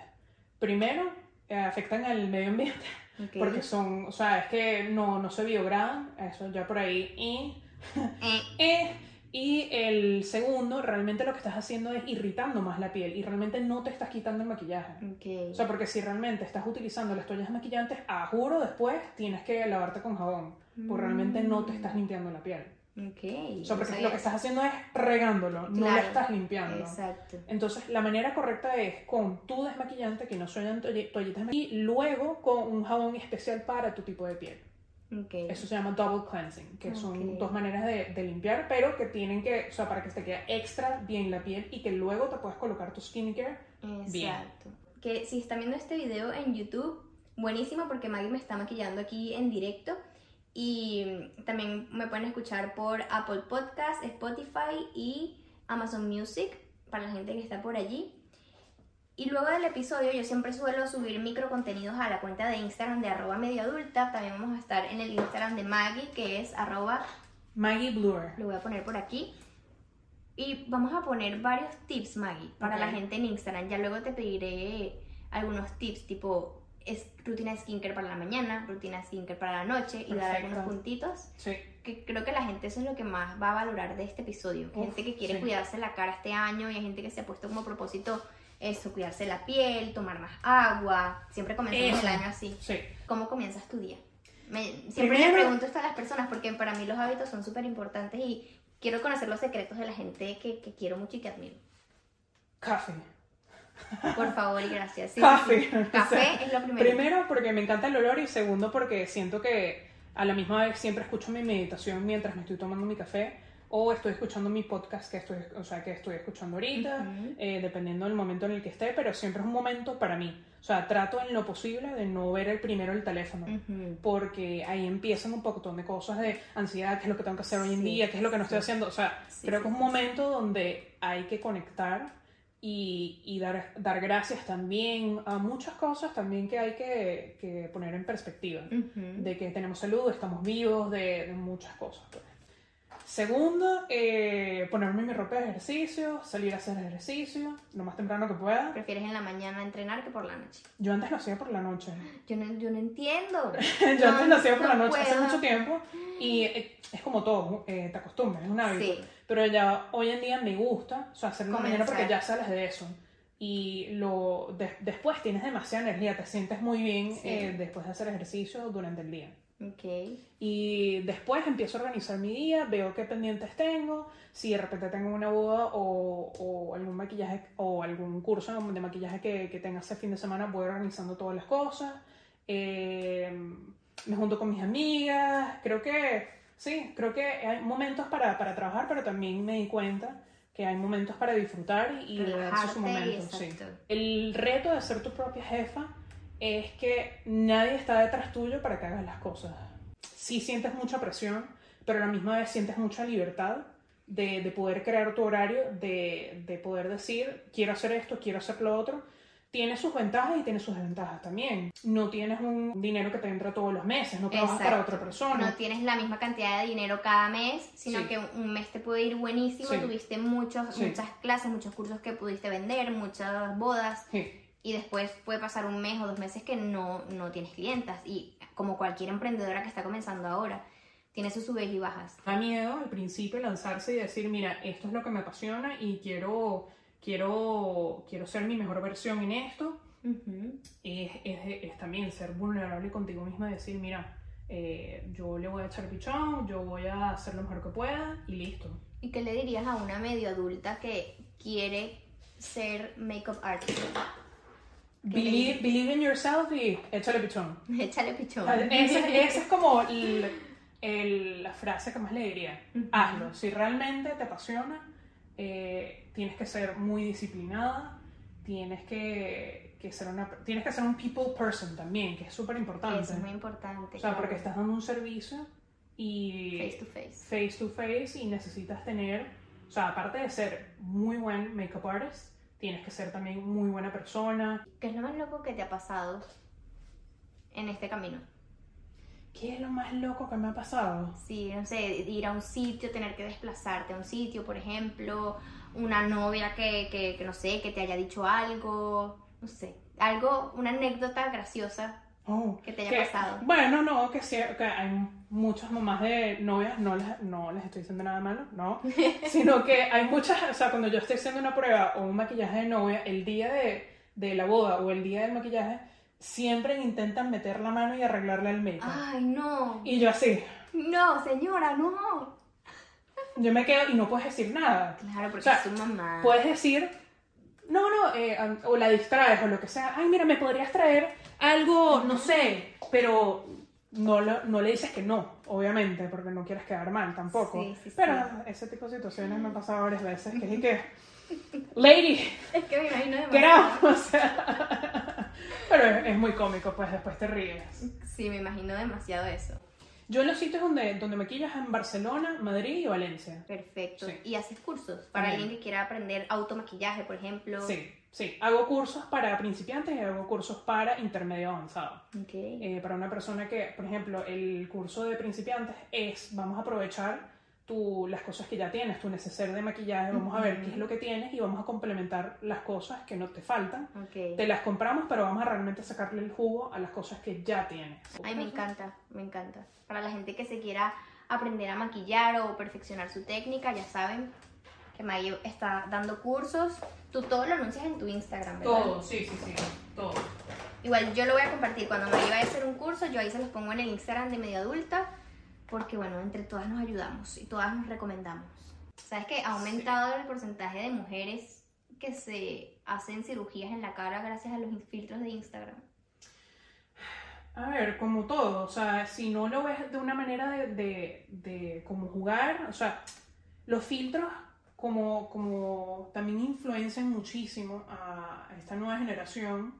Primero, eh, afectan al medio ambiente, Ok. porque son, o sea, es que no, no se biogradan, eso ya por ahí. Y, Eh, y el segundo, realmente lo que estás haciendo es irritando más la piel y realmente no te estás quitando el maquillaje. ok. O sea, porque si realmente estás utilizando las toallas maquillantes, a juro después tienes que lavarte con jabón, porque realmente no te estás limpiando la piel. Ok. O sea, porque sabía lo que estás haciendo es regándolo, no lo Claro, estás limpiando. Exacto. Entonces, la manera correcta es con tu desmaquillante, que no toall- toallitas y luego con un jabón especial para tu tipo de piel. Ok. Eso se llama double cleansing, que son Ok. dos maneras de, de limpiar, pero que tienen que, o sea, para que te quede extra bien la piel y que luego te puedas colocar tu skincare. bien. Exacto. Que si están viendo este video en YouTube, buenísimo porque Maggie me está maquillando aquí en directo. Y también me pueden escuchar por Apple Podcast, Spotify y Amazon Music para la gente que está por allí. Y luego del episodio yo siempre suelo subir micro contenidos a la cuenta de Instagram de arroba medioadulta. También vamos a estar en el Instagram de Maggie que es arroba Maggie Bluer. lo voy a poner por aquí. Y vamos a poner varios tips, Maggie, para la gente en Instagram. Ya luego te pediré algunos tips, tipo es rutina de skincare para la mañana, rutina de skincare para la noche y dar Perfecto. algunos puntitos. Sí. Que creo que la gente eso es lo que más va a valorar de este episodio. Uf, gente que quiere sí. cuidarse la cara este año y hay gente que se ha puesto como propósito eso, cuidarse la piel, tomar más agua. Siempre comenzamos Eso. el año así. Sí. ¿Cómo comienzas tu día? Me- siempre Primero- le pregunto esto a las personas porque para mí los hábitos son súper importantes y quiero conocer los secretos de la gente que, que quiero mucho y que admiro. Café. Por favor y gracias. Sí, Café. sí. Café O sea, es lo primero. Primero porque me encanta el olor y segundo porque siento que a la misma vez siempre escucho mi meditación mientras me estoy tomando mi café o estoy escuchando mi podcast que estoy, o sea, que estoy escuchando ahorita, Ujú. eh, dependiendo del momento en el que esté, pero siempre es un momento para mí. O sea, trato en lo posible de no ver el primero el teléfono. Ujú. Porque ahí empiezan un montón de cosas de ansiedad, qué es lo que tengo que hacer hoy en Sí, día, qué es lo que no estoy sí. haciendo. O sea, Sí, creo sí, que es un sí, sí. momento donde hay que conectar y, y dar, dar gracias también a muchas cosas también que hay que, que poner en perspectiva. De que tenemos salud, estamos vivos, de, de muchas cosas. pues. Segundo, eh, ponerme mi ropa de ejercicio, salir a hacer ejercicio lo más temprano que pueda. Prefieres en la mañana entrenar que por la noche. Yo antes lo hacía por la noche. Yo no, yo no entiendo. Yo antes lo hacía por la no noche hace puedo. mucho tiempo y eh, es como todo, eh, te acostumbras, es un hábito. Sí. Pero ya hoy en día me gusta, o sea, hacerlo en la mañana porque ya sales de eso. Y lo, de- después tienes demasiada energía, te sientes muy bien Sí. eh, después de hacer ejercicio durante el día. Ok. Y después empiezo a organizar mi día, veo qué pendientes tengo, si de repente tengo una boda o, o algún maquillaje o algún curso de maquillaje que, que tenga ese fin de semana, voy organizando todas las cosas. Eh, me junto con mis amigas, creo que sí, creo que hay momentos para, para trabajar, pero también me di cuenta que hay momentos para disfrutar y darse su momento. sí. El reto de ser tu propia jefa es que nadie está detrás tuyo para que hagas las cosas. Sí sientes mucha presión, pero a la misma vez sientes mucha libertad de, de poder crear tu horario, de, de poder decir, quiero hacer esto, quiero hacer lo otro. Tiene sus ventajas y tiene sus desventajas también. No tienes un dinero que te entra todos los meses, no trabajas para Exacto. otra persona. No tienes la misma cantidad de dinero cada mes, sino Sí. que un mes te puede ir buenísimo, Sí. tuviste muchos, Sí. muchas clases, muchos cursos que pudiste vender, muchas bodas, Sí. Y después puede pasar un mes o dos meses que no, no tienes clientas. Y como cualquier emprendedora que está comenzando ahora, tiene sus subes y bajas. Da miedo al principio lanzarse y decir, mira, esto es lo que me apasiona y quiero, quiero, quiero ser mi mejor versión en esto. Ujú. Es, es- es también ser vulnerable contigo misma y decir, mira, eh, yo le voy a echar pichón, yo voy a hacer lo mejor que pueda y listo. ¿Y qué le dirías a una medio adulta que quiere ser makeup artist? ¿Qué le Believe, believe in yourself y échale pichón. Échale pichón. Esa, esa es como el- el- la frase que más le diría. Ujú. Hazlo. Si realmente te apasiona, eh, tienes que ser muy disciplinada, tienes que, que ser una, tienes que ser un people person también, que es súper importante. Eso es muy importante. O sea, claro. porque estás dando un servicio y Face to face. face to face y necesitas tener, o sea, aparte de ser muy buen makeup artist, tienes que ser también muy buena persona. ¿Qué es lo más loco que te ha pasado en este camino? ¿Qué es lo más loco que me ha pasado? Sí, no sé, ir a un sitio, tener que desplazarte a un sitio, por ejemplo, una novia que, que, que no sé, que te haya dicho algo, no sé, algo, una anécdota graciosa Oh, que te haya que- pasado. Bueno, no, que, sí, que hay muchas mamás de novias, no les, no les estoy diciendo nada malo, no, sino que hay muchas, o sea, cuando yo estoy haciendo una prueba o un maquillaje de novia, el día de, de la boda o el día del maquillaje, siempre intentan meter la mano y arreglarle el make Ay, no, Y yo así, no, señora, no. yo me quedo y no puedes decir nada. Claro, porque O sea, es su mamá. Puedes decir, no, no, eh, o la distraes o lo que sea. Ay, mira, me podrías traer algo, no sé, pero no, lo- no le dices que no, obviamente, porque no quieres quedar mal tampoco. Sí, sí, sí. pero ese tipo de situaciones me han pasado varias veces. Que es que, lady, Es que me imagino get demasiado. out. O sea, pero es, es muy cómico, pues después te ríes. Sí, me imagino demasiado eso. Yo en los sitios donde, donde me quillas en Barcelona, Madrid y Valencia. Perfecto. ¿Y haces cursos? Para También. alguien que quiera aprender automaquillaje, por ejemplo. Sí, sí. Hago cursos para principiantes y hago cursos para intermedio avanzado. Ok. Eh, para una persona que, por ejemplo, el curso de principiantes es, vamos a aprovechar tu, las cosas que ya tienes, tu neceser de maquillaje, vamos a ver qué es lo que tienes y vamos a complementar las cosas que no te faltan. Ok. Te las compramos, pero vamos a realmente sacarle el jugo a las cosas que ya tienes. Ay, me encanta, me encanta. Para la gente que se quiera aprender a maquillar o perfeccionar su técnica, ya saben que Maggie está dando cursos. Tú todo lo anuncias en tu Instagram, ¿verdad? Todo, sí, sí, sí, todo. Igual yo lo voy a compartir. Cuando Maggie vaya a hacer un curso, yo ahí se los pongo en el Instagram de Media Adulta. Porque bueno, entre todas nos ayudamos y todas nos recomendamos. ¿Sabes que ha aumentado el porcentaje de mujeres que se hacen cirugías en la cara gracias a los filtros de Instagram? A ver, como todo, o sea, si no lo ves de una manera de, de, de como jugar, o sea, los filtros como, como también influencian muchísimo a esta nueva generación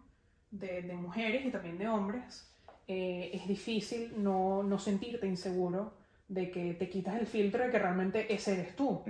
de, de mujeres y también de hombres. Eh, es difícil no, no sentirte inseguro de que te quitas el filtro de que realmente ese eres tú.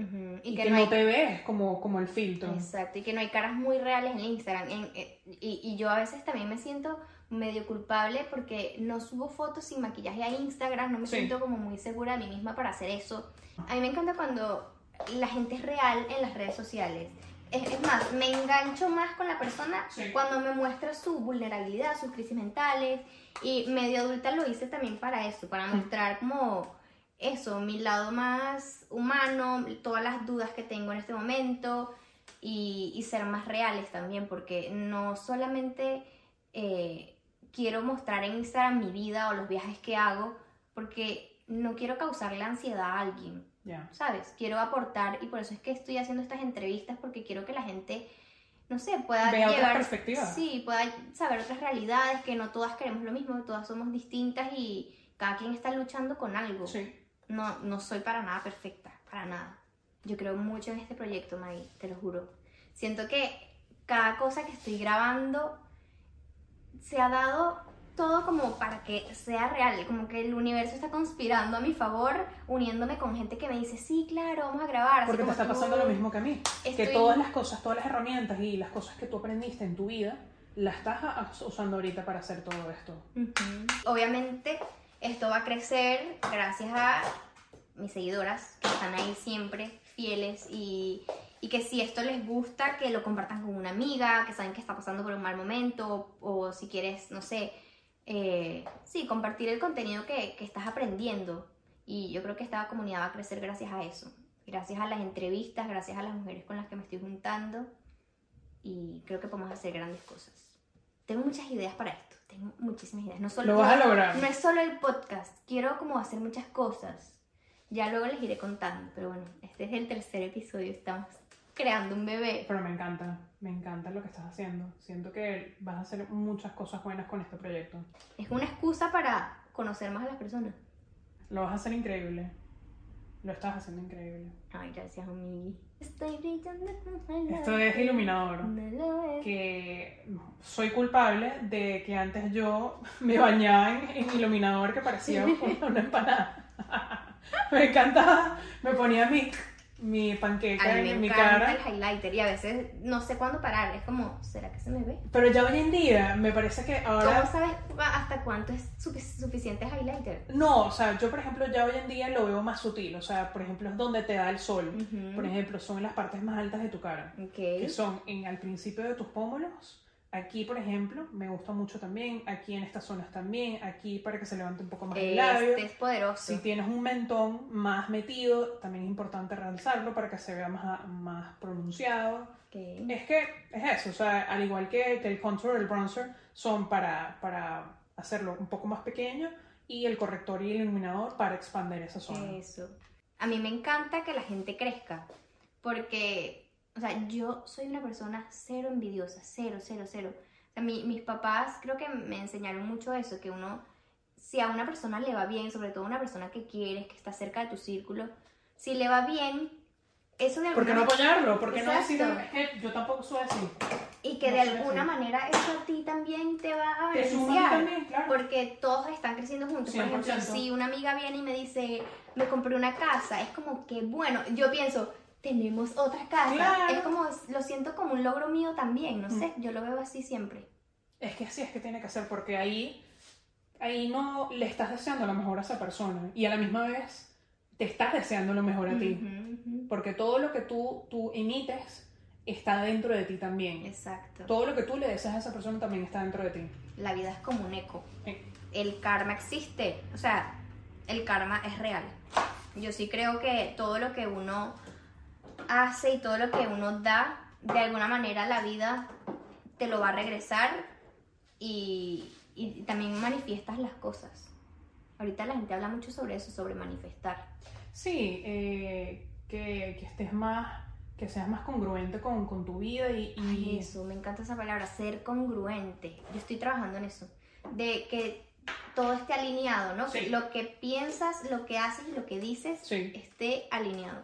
Y, que, no, hay- te ves como, como el filtro. Exacto, y que no hay caras muy reales en Instagram. En- eh, y, y yo a veces también me siento medio culpable porque no subo fotos sin maquillaje a Instagram, no me Sí. siento como muy segura de mí misma para hacer eso. A mí me encanta cuando la gente es real en las redes sociales. Es, es más, me engancho más con la persona Sí. cuando me muestra su vulnerabilidad, sus crisis mentales. Y medio adulta lo hice también para eso, para mostrar como eso, mi lado más humano, todas las dudas que tengo en este momento y, y ser más reales también, porque no solamente eh, quiero mostrar en Instagram mi vida o los viajes que hago, porque no quiero causarle ansiedad a alguien. Ya. ¿sabes? Quiero aportar y por eso es que estoy haciendo estas entrevistas porque quiero que la gente, no sé, pueda Vea otras llevar, perspectivas. sí, pueda saber otras realidades, que no todas queremos lo mismo, que todas somos distintas y cada quien está luchando con algo. Sí. No, no soy para nada perfecta, para nada. Yo creo mucho en este proyecto, Maggie, te lo juro. Siento que cada cosa que estoy grabando se ha dado todo como para que sea real, como que el universo está conspirando a mi favor, uniéndome con gente que me dice, sí, claro, vamos a grabar. Porque te está tú". pasando lo mismo que a mí. Que Estoy- todas las cosas, todas las herramientas y las cosas que tú aprendiste en tu vida, las estás usando ahorita para hacer todo esto. Obviamente esto va a crecer gracias a mis seguidoras que están ahí siempre fieles y, y que si esto les gusta que lo compartan con una amiga que saben que está pasando por un mal momento o, o si quieres, no sé, eh, sí, compartir el contenido que, que estás aprendiendo y yo creo que esta comunidad va a crecer gracias a eso, gracias a las entrevistas, gracias a las mujeres con las que me estoy juntando y creo que podemos hacer grandes cosas. Tengo muchas ideas para esto, tengo muchísimas ideas. No solo Lo vas a lograr. No es solo el podcast, quiero como hacer muchas cosas. Ya luego les iré contando, pero bueno, este es el tercer episodio, estamos creando un bebé. Pero me encanta, me encanta lo que estás haciendo. Siento que vas a hacer muchas cosas buenas con este proyecto. Es una excusa para conocer más a las personas. Lo vas a hacer increíble. Lo estás haciendo increíble. Ay, gracias, amigo. Estoy brillando Esto es iluminador. no lo es. Que soy culpable de que antes yo me bañaba en, en iluminador que parecía una, una empanada. me encantaba, me ponía mi, mi panqueca A mí me en mi cara. el highlighter y a veces no sé cuándo parar. Es como, ¿será que se me ve? Pero ya hoy en día me parece que ahora... ¿Cómo sabes hasta cuánto es sufi- suficiente highlighter? No, o sea, yo por ejemplo ya hoy en día lo veo más sutil. O sea, por ejemplo es donde te da el sol. Por ejemplo, son en las partes más altas de tu cara. Ok. Que son en, al principio de tus pómulos. Aquí, por ejemplo, me gusta mucho también. Aquí en estas zonas también. Aquí para que se levante un poco más el labio. Este es poderoso. Si tienes un mentón más metido, también es importante realzarlo para que se vea más, más pronunciado. Ok. Es que es eso, o sea, al igual que, que el contour el bronzer son para, para hacerlo un poco más pequeño y el corrector y el iluminador para expandir esa zona. Eso. A mí me encanta que la gente crezca, porque, o sea, yo soy una persona cero envidiosa, cero, cero, cero. O sea, mi- mis papás creo que me enseñaron mucho eso, que uno, si a una persona le va bien, sobre todo una persona que quieres, que está cerca de tu círculo, si le va bien, eso de ¿Por qué no alguna apoyarlo? ¿Por qué no decir, Exacto. "Es que yo tampoco soy así? y que no de alguna así. manera eso a ti también te va a a beneficiar. también, claro. Porque todos están creciendo juntos. Por ejemplo, 100%. si una amiga viene y me dice, me compré una casa, es como que, bueno, yo pienso, tenemos otra casa. Claro. Es como, lo siento como un logro mío también, no Mm. sé, yo lo veo así siempre. Es que así es que tiene que ser, porque ahí, ahí no le estás deseando lo mejor a esa persona y a la misma vez te estás deseando lo mejor a ti. Porque todo lo que tú, tú emites está dentro de ti también. Exacto. Todo lo que tú le deseas a esa persona también está dentro de ti. La vida es como un eco. Sí. el karma existe, o sea, el karma es real. Yo sí creo que todo lo que uno hace y todo lo que uno da, de alguna manera la vida te lo va a regresar y, y también manifiestas las cosas. Ahorita la gente habla mucho sobre eso, sobre manifestar. Sí, eh, que, que estés más, que seas más congruente con, con tu vida y, y- Ay, eso, me encanta esa palabra, ser congruente. Yo estoy trabajando en eso, de que todo esté alineado, ¿no? Sí. Lo que piensas, lo que haces y lo que dices Sí. esté alineado.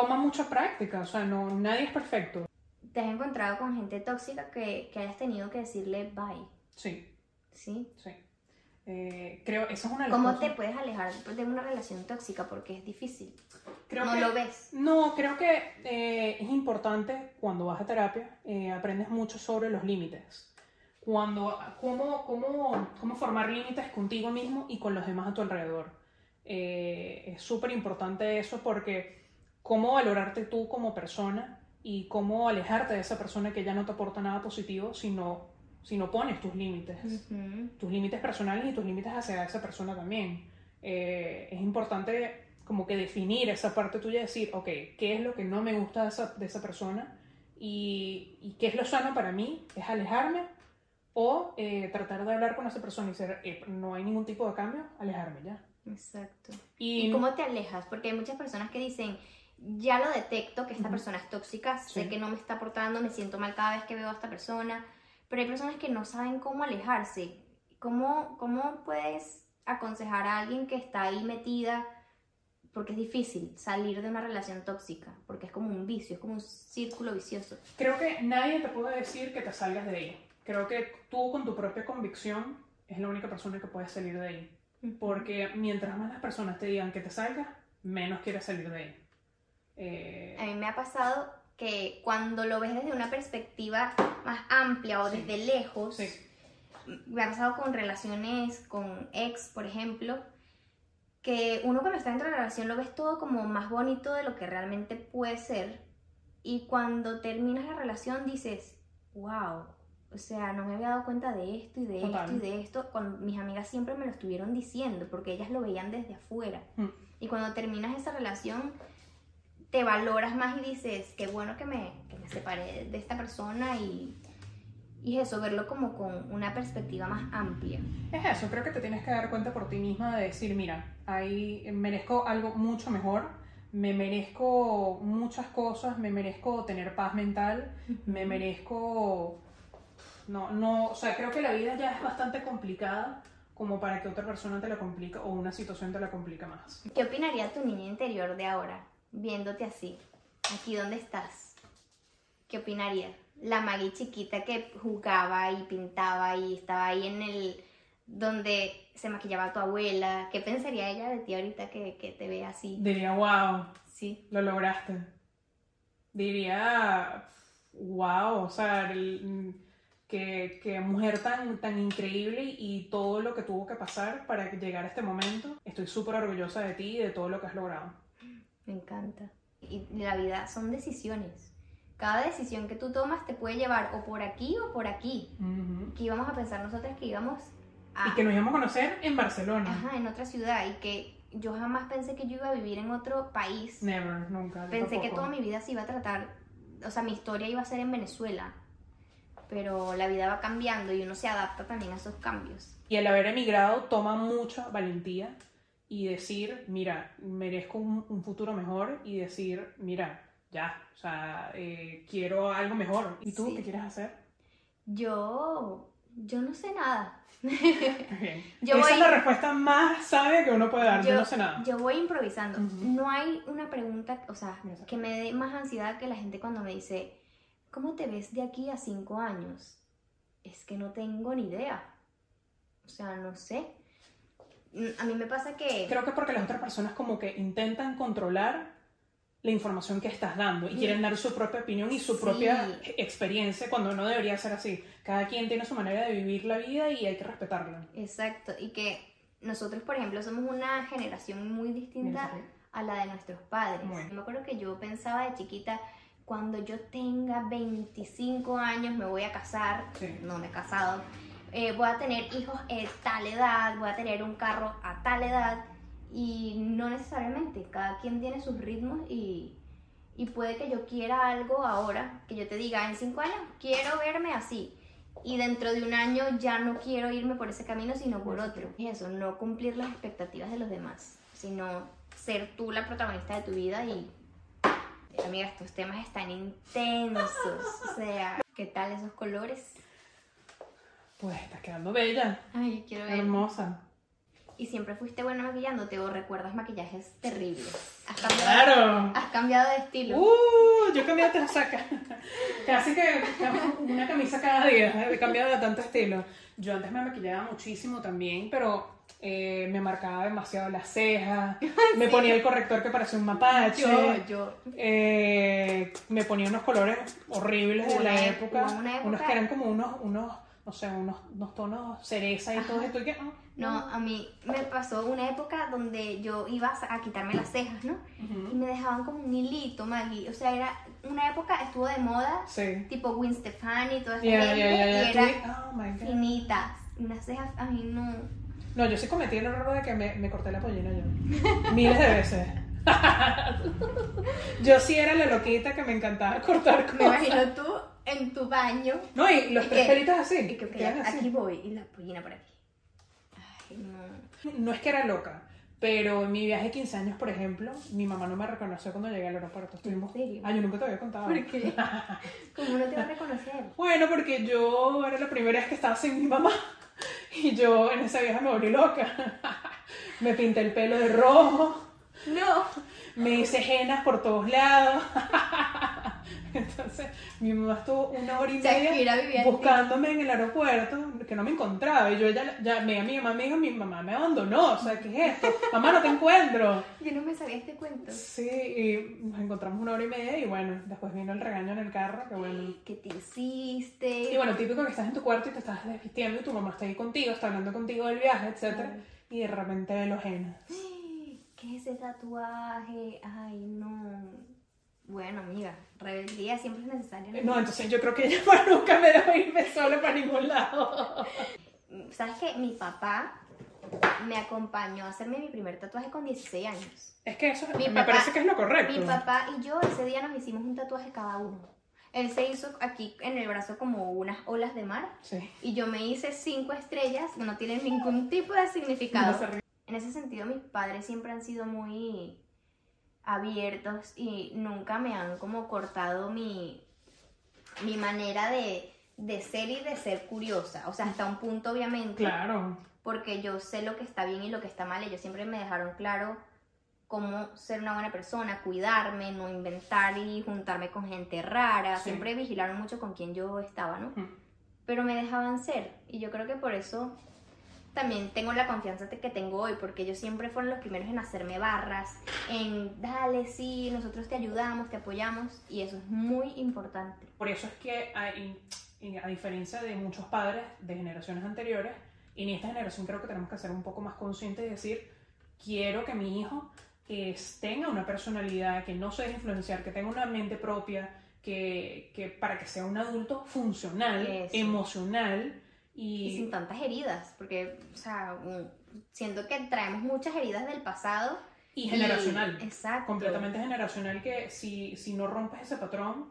Toma mucha práctica, o sea, no, nadie es perfecto. ¿Te has encontrado con gente tóxica que, que hayas tenido que decirle bye? Sí, ¿Sí? sí. Eh, creo, eso es una ¿Cómo cosas- te puedes alejar de una relación tóxica? Porque es difícil. Creo no que- lo ves. No, creo que eh, es importante cuando vas a terapia, eh, aprendes mucho sobre los límites. Cuando, cómo, cómo, cómo formar límites contigo mismo y con los demás a tu alrededor. Es súper importante eso porque cómo valorarte tú como persona y cómo alejarte de esa persona que ya no te aporta nada positivo si no, si no pones tus límites Ujú. tus límites personales y tus límites hacia esa persona también. Eh, es importante como que definir esa parte tuya y decir, ok, ¿qué es lo que no me gusta de esa, de esa persona? Y, y qué es lo sano para mí? ¿Es alejarme? O eh, tratar de hablar con esa persona y ser, "Eh, no hay ningún tipo de cambio, alejarme ya. Exacto. Y, ¿Y cómo te alejas? Porque hay muchas personas que dicen, ya lo detecto que esta persona es tóxica, sé que no me está aportando, me siento mal cada vez que veo a esta persona, pero hay personas que no saben cómo alejarse. ¿Cómo, cómo puedes aconsejar a alguien que está ahí metida? Porque es difícil salir de una relación tóxica, porque es como un vicio, es como un círculo vicioso. Creo que nadie te puede decir que te salgas de ahí. Creo que tú con tu propia convicción es la única persona que puede salir de ahí. Porque mientras más las personas te digan que te salgas, menos quieres salir de ahí. Eh, A mí me ha pasado que cuando lo ves desde una perspectiva más amplia o Sí. desde lejos, sí, me ha pasado con relaciones con ex, por ejemplo, que uno cuando está dentro de la relación lo ves todo como más bonito de lo que realmente puede ser y cuando terminas la relación dices, wow, o sea, no me había dado cuenta de esto y de Total. esto y de esto, cuando mis amigas siempre me lo estuvieron diciendo porque ellas lo veían desde afuera. Mm. Y cuando terminas esa relación, te valoras más y dices, qué bueno que me, que me separé de esta persona y, y eso, verlo como con una perspectiva más amplia. es eso. Creo que te tienes que dar cuenta por ti misma de decir, mira, ahí merezco algo mucho mejor, me merezco muchas cosas, me merezco tener paz mental, me merezco... No, no, o sea, creo que la vida ya es bastante complicada como para que otra persona te la complique o una situación te la complica más. ¿Qué opinaría tu niña interior de ahora, viéndote así? Aquí donde estás. ¿Qué opinaría? La Maggie chiquita que jugaba y pintaba y estaba ahí en el donde se maquillaba tu abuela. ¿Qué pensaría ella de ti ahorita que, que te ve así? Diría, wow, Sí. lo lograste. Diría, wow, o sea, el- que, que mujer tan, tan increíble y todo lo que tuvo que pasar para llegar a este momento. Estoy súper orgullosa de ti y de todo lo que has logrado. Me encanta. Y la vida son decisiones. Cada decisión que tú tomas te puede llevar o por aquí o por aquí. Ujú. Que íbamos a pensar nosotras que íbamos a... Y que nos íbamos a conocer en Barcelona. Ajá, en otra ciudad y que yo jamás pensé que yo iba a vivir en otro país. Never, nunca. pensé que toda mi vida se iba a tratar, o sea, mi historia iba a ser en Venezuela. Pero la vida va cambiando y uno se adapta también a esos cambios. Y el haber emigrado toma mucha valentía y decir, mira, merezco un, un futuro mejor y decir, mira, ya, o sea, eh, quiero algo mejor. ¿Y tú Sí. qué quieres hacer? Yo, yo no sé nada. Bien. Yo Esa voy- es la respuesta más sabia que uno puede dar. Yo, no sé nada. yo voy improvisando. No hay una pregunta, o sea, Exacto. que me dé más ansiedad que la gente cuando me dice, ¿cómo te ves de aquí a cinco años? Es que no tengo ni idea. O sea, no sé. A mí me pasa que... Creo que es porque las otras personas como que intentan controlar la información que estás dando y Mm. quieren dar su propia opinión y su Sí. propia experiencia cuando no debería ser así. Cada quien tiene su manera de vivir la vida y hay que respetarla. Exacto. Y que nosotros, por ejemplo, somos una generación muy distinta a la de nuestros padres. Bien. Me acuerdo que yo pensaba de chiquita, cuando yo tenga 25 años me voy a casar, Sí. no me he casado, eh, voy a tener hijos a tal edad, voy a tener un carro a tal edad, y no necesariamente, cada quien tiene sus ritmos y, y puede que yo quiera algo ahora, que yo te diga, en 5 años quiero verme así. Y dentro de un año ya no quiero irme por ese camino, sino por otro. Y eso, no cumplir las expectativas de los demás, sino ser tú la protagonista de tu vida y... Amiga, estos temas están intensos. O sea, ¿qué tal esos colores? Pues estás quedando bella, Ay, quiero ver. hermosa. ¿Y siempre fuiste buena maquillándote o recuerdas maquillajes terribles? ¿Has cambiado, ¡Claro! has cambiado de estilo? ¡Uh! Yo cambié de saca. Casi que una camisa cada día. He cambiado de tanto estilo. Yo antes me maquillaba muchísimo también, pero eh, me marcaba demasiado las cejas. Me ponía el corrector que parecía un mapache. yo, yo. Eh, me ponía unos colores horribles de la e- época. una Unos época- que eran como unos, unos no sé, unos, unos tonos cereza y todo esto. Y que, ah, No, a mí me pasó una época donde yo iba a quitarme las cejas, ¿no? Y me dejaban como un hilito, Maggie. O sea, era una época, estuvo de moda, Sí. tipo Gwen Stefani y toda ya, ya. y era Oh finitas. Unas cejas, a mí no. No, yo sí cometí el error de que me, me corté la pollina yo. Miles de veces. yo sí era la loquita que me encantaba cortar cosas. Me imagino tú en tu baño. No, y los tres pelitos así. Y que, ok, quedan así. aquí voy, y la pollina por aquí. Ay, no. No es que era loca, pero en mi viaje de 15 años, por ejemplo, mi mamá no me reconoció cuando llegué al aeropuerto. Estuvimos... Ay, yo nunca te había contado. ¿Por qué? ¿Cómo no te va a reconocer? Bueno, porque yo era la primera vez que estaba sin mi mamá y yo en esa viaje me volví loca. me pinté el pelo de rojo, No. me hice hennas por todos lados. Entonces, mi mamá estuvo una hora y media buscándome en el aeropuerto, que no me encontraba. Y yo ya, ya me a mi mamá me dijo, mi mamá me abandonó. O sea, ¿qué es esto? Mamá, no te encuentro. Yo no me sabía este cuento. Sí, y nos encontramos una hora y media y bueno, después vino el regaño en el carro, que bueno. ¿Qué te hiciste? Y bueno, típico que estás en tu cuarto y te estás desvistiendo y tu mamá está ahí contigo, está hablando contigo del viaje, etc. Claro. Y de repente ve los genes. ¿Qué es ese tatuaje? Ay, no. Bueno, amiga, rebeldía siempre es necesaria. ¿no? No, entonces yo creo que ella más nunca me dejó irme sola para ningún lado. ¿Sabes qué? Mi papá me acompañó a hacerme mi primer tatuaje con 16 años. Es que eso Mi me papá- parece que es lo correcto. Mi papá y yo ese día nos hicimos un tatuaje cada uno. Él se hizo aquí en el brazo como unas olas de mar Sí. y yo me hice cinco estrellas que no tienen ningún tipo de significado. No. En ese sentido, mis padres siempre han sido muy abiertos y nunca me han como cortado mi, mi manera de, de ser y de ser curiosa. O sea, hasta un punto, obviamente, Claro. porque yo sé lo que está bien y lo que está mal. Ellos siempre me dejaron claro cómo ser una buena persona, cuidarme, no inventar y juntarme con gente rara. Sí. Siempre vigilaron mucho con quién yo estaba, ¿no? Mm. pero me dejaban ser. Y yo creo que por eso también tengo la confianza que tengo hoy, porque ellos siempre fueron los primeros en hacerme barras, en dale, sí, nosotros te ayudamos, te apoyamos, y eso es muy importante. Por eso es que hay- a diferencia de muchos padres de generaciones anteriores, y en esta generación creo que tenemos que ser un poco más conscientes y decir, quiero que mi hijo eh, tenga una personalidad, que no se deje influenciar, que tenga una mente propia, que, que para que sea un adulto funcional, Eso. emocional Y y, sin tantas heridas, porque, o sea, siento que traemos muchas heridas del pasado. y generacional. exacto. completamente generacional que si, si no rompes ese patrón,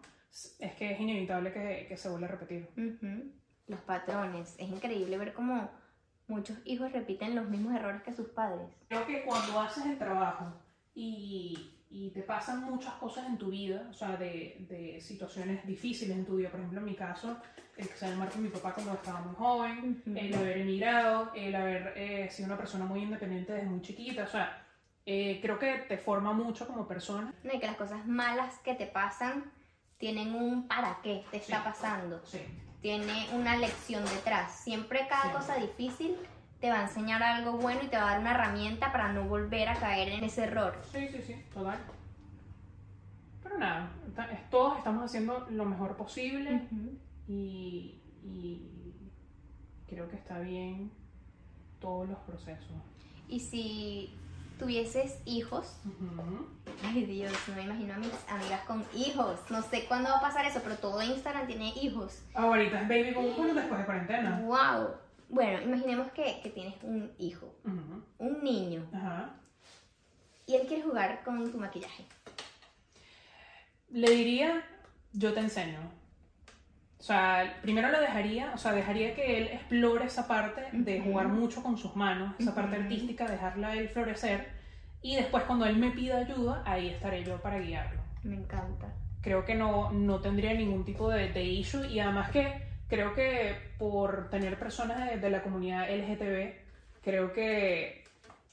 es que es inevitable que, que se vuelva a repetir. Ujú. Los patrones. Es increíble ver cómo muchos hijos repiten los mismos errores que sus padres. Creo que cuando haces el trabajo y, y te pasan muchas cosas en tu vida, o sea, de, de, situaciones difíciles en tu vida, por ejemplo, en mi caso, el que se haya con mi papá cuando estaba muy joven, el haber emigrado, el haber eh, sido una persona muy independiente desde muy chiquita, o sea, eh, creo que te forma mucho como persona. No, y que las cosas malas que te pasan tienen un para qué te está pasando. Sí. Tiene una lección detrás. Siempre cada cosa difícil te va a enseñar algo bueno y te va a dar una herramienta para no volver a caer en ese error. Sí, sí, sí, total. Pero nada, todos estamos haciendo lo mejor posible y, y creo que está bien todos los procesos. Y si tuvieses hijos, ay Dios, no me imagino a mis amigas con hijos. No sé cuándo va a pasar eso, pero todo Instagram tiene hijos. Ahorita es baby boom después de cuarentena. Wow. Bueno, imaginemos que, que tienes un hijo, un niño, y él quiere jugar con tu maquillaje. Le diría, yo te enseño. O sea, primero lo dejaría, o sea, dejaría que él explore esa parte de jugar mucho con sus manos, esa parte artística, dejarla él florecer. Y después cuando él me pida ayuda, ahí estaré yo para guiarlo. Me encanta. Creo que no, no tendría ningún tipo de, de issue y además que creo que por tener personas de, la comunidad LGTB, creo que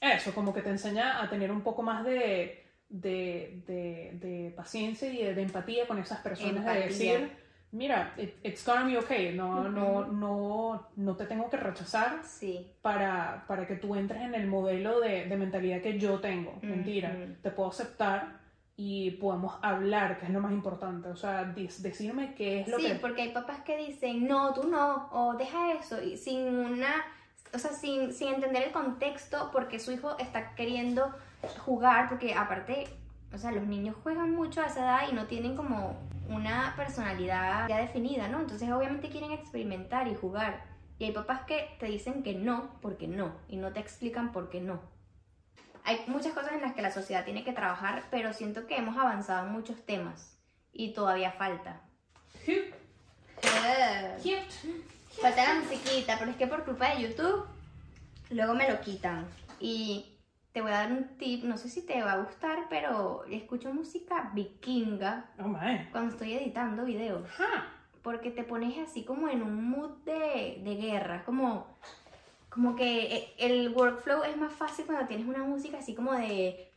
eso, como que te enseña a tener un poco más de, de, de, paciencia y de, empatía con esas personas, de decir, mira, it's gonna be okay, no, no, no, no te tengo que rechazar sí. para, para que tú entres en el modelo de, mentalidad que yo tengo. Mentira, te puedo aceptar y podemos hablar, que es lo más importante. O sea, decirme qué es lo que... Sí, porque hay papás que dicen, no, tú no, o deja eso, y sin una... O sea, sin, sin entender el contexto porque su hijo está queriendo jugar, porque aparte, o sea, los niños juegan mucho a esa edad y no tienen como una personalidad ya definida, ¿no? Entonces obviamente quieren experimentar y jugar. Y hay papás que te dicen que no, porque no, y no te explican por qué no hay muchas cosas en las que la sociedad tiene que trabajar, pero siento que hemos avanzado en muchos temas y todavía falta. Falta la musiquita, pero es que por culpa de YouTube luego me lo quitan. Y te voy a dar un tip, no sé si te va a gustar, pero escucho música vikinga oh, cuando estoy editando videos. Porque te pones así como en un mood de, de guerra, como como que eh, el workflow es más fácil cuando tienes una música así como de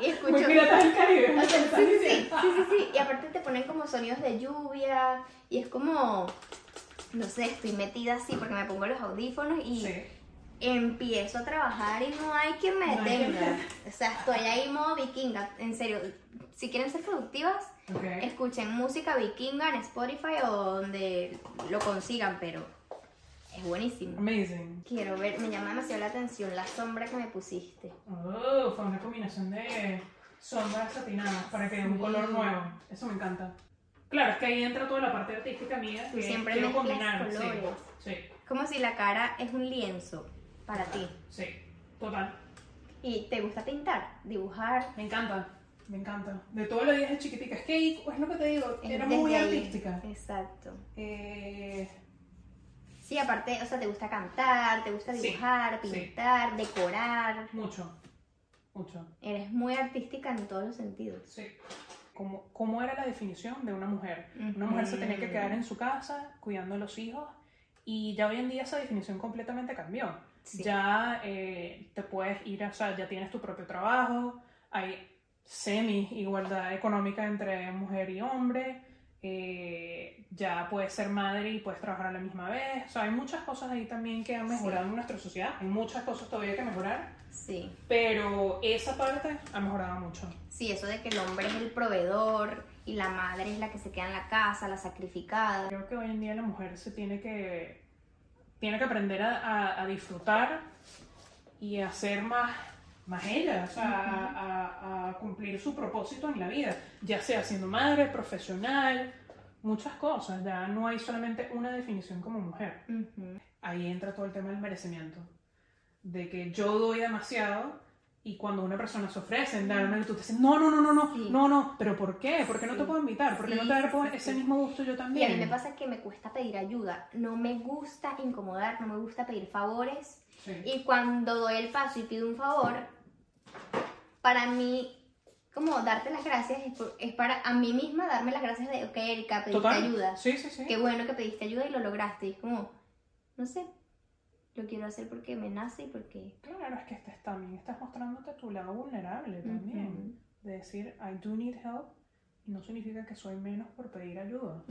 y escucho Muy del Caribe. sí, sí, sí, sí, sí, y aparte te ponen como sonidos de lluvia y es como no sé, estoy metida así porque me pongo los audífonos y empiezo a trabajar y no hay quien me detenga. o sea, estoy ahí modo vikinga, en serio. Si quieren ser productivas, escuchen música vikinga en Spotify o donde lo consigan, pero es buenísimo. Amazing. Quiero ver, me llama demasiado la atención la sombra que me pusiste. Oh, fue una combinación de sombras satinadas para que dé un color nuevo. Eso me encanta. Claro, es que ahí entra toda la parte artística mía que siempre quiero combinar. colores. Sí, Como si la cara es un lienzo para ti. Sí, total. ¿Y te gusta pintar, dibujar? Me encanta, me encanta. De todos los días de chiquitica. Es que es lo que te digo, era muy artística. Exacto. Eh, Sí, aparte, o sea, te gusta cantar, te gusta dibujar, pintar, decorar. Mucho, mucho. Eres muy artística en todos los sentidos. Sí. ¿Cómo, cómo era la definición de una mujer? Una mujer se tenía que quedar en su casa cuidando a los hijos y ya hoy en día esa definición completamente cambió. Ya eh, te puedes ir, o sea, ya tienes tu propio trabajo, hay semi igualdad económica entre mujer y hombre, eh, ya puedes ser madre y puedes trabajar a la misma vez. O sea, hay muchas cosas ahí también que han mejorado en nuestra sociedad. Hay muchas cosas todavía que mejorar. Sí. Pero esa parte ha mejorado mucho. Sí, eso de que el hombre es el proveedor y la madre es la que se queda en la casa, la sacrificada. Creo que hoy en día la mujer se tiene que, tiene que aprender a, a disfrutar y a ser más más ella, o sea, a, cumplir su propósito en la vida, ya sea siendo madre, profesional, muchas cosas, ya no hay solamente una definición como mujer. Ahí entra todo el tema del merecimiento, de que yo doy demasiado Y cuando una persona se ofrece en darme, tú te dices, no, no, no, no, no, Sí. no, no, pero ¿por qué? ¿Por qué no Sí. te puedo invitar? ¿Por qué no Sí, te dar ese mismo gusto yo Y a también? mí me pasa que me cuesta pedir ayuda. No me gusta incomodar, no me gusta pedir favores. Y cuando doy el paso y pido un favor, para mí, como darte las gracias es, por- es para a mí misma darme las gracias de, ok, Erika, pediste Total. ayuda. Sí, sí, sí. Qué bueno que pediste ayuda y lo lograste. Y es como, no sé, lo quiero hacer porque me nace y porque... Claro, es que estás, también estás mostrándote tu lado vulnerable también. De decir, I do need help, no significa que soy menos por pedir ayuda.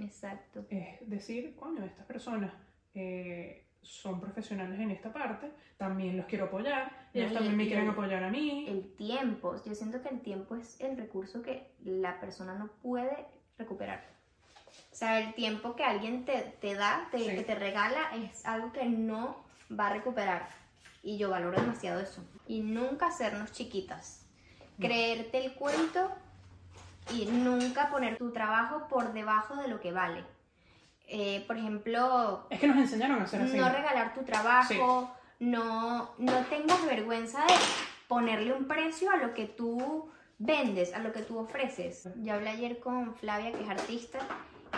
Exacto. Es decir, coño, estas personas eh, son profesionales en esta parte, también los quiero apoyar, ellos No, y- también me y quieren el- apoyar a mí. El tiempo, yo siento que el tiempo es el recurso que la persona no puede recuperar. O sea, el tiempo que alguien te, te da, te- Sí. que te regala, es algo que no va a recuperar. Y yo valoro demasiado eso. Y nunca hacernos chiquitas. Creerte el cuento y nunca poner tu trabajo por debajo de lo que vale. Eh, por ejemplo, Es que nos enseñaron a hacer así. no regalar tu trabajo, no, no tengas vergüenza de ponerle un precio a lo que tú vendes, a lo que tú ofreces. Yo hablé ayer con Flavia, que es artista,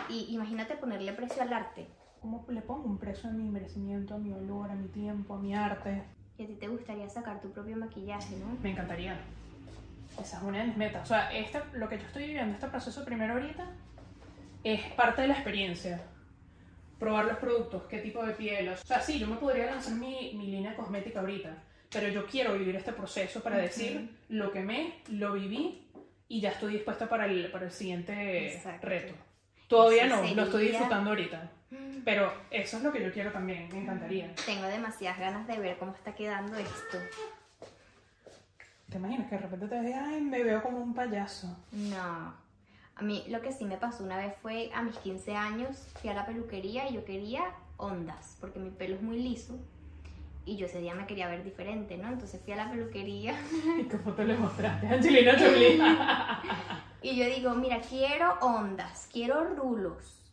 y imagínate ponerle precio al arte. ¿Cómo le pongo un precio a mi merecimiento, a mi valor, a mi tiempo, a mi arte? Y a ti te gustaría sacar tu propio maquillaje, ¿no? Me encantaría. Esa es una de mis metas. O sea, este, lo que yo estoy viviendo, este proceso primero ahorita, es parte de la experiencia. Probar los productos, qué tipo de piel. O sea, sí, yo me podría lanzar mi, mi línea cosmética ahorita, pero yo quiero vivir este proceso para decir lo que me, lo viví y ya estoy dispuesta para el, para el siguiente Exacto. reto. Todavía Eso no, lo estoy sería- disfrutando ahorita. Pero eso es lo que yo quiero también, me encantaría. Tengo demasiadas ganas de ver cómo está quedando esto. ¿Te imaginas que de repente te digas, ay, me veo como un payaso? No. A mí lo que sí me pasó una vez fue a mis 15 años, fui a la peluquería y yo quería ondas, porque mi pelo es muy liso y yo ese día me quería ver diferente, ¿no? Entonces fui a la peluquería ¿Y qué foto le mostraste Angelina Jolie? y yo digo, mira, quiero ondas, quiero rulos.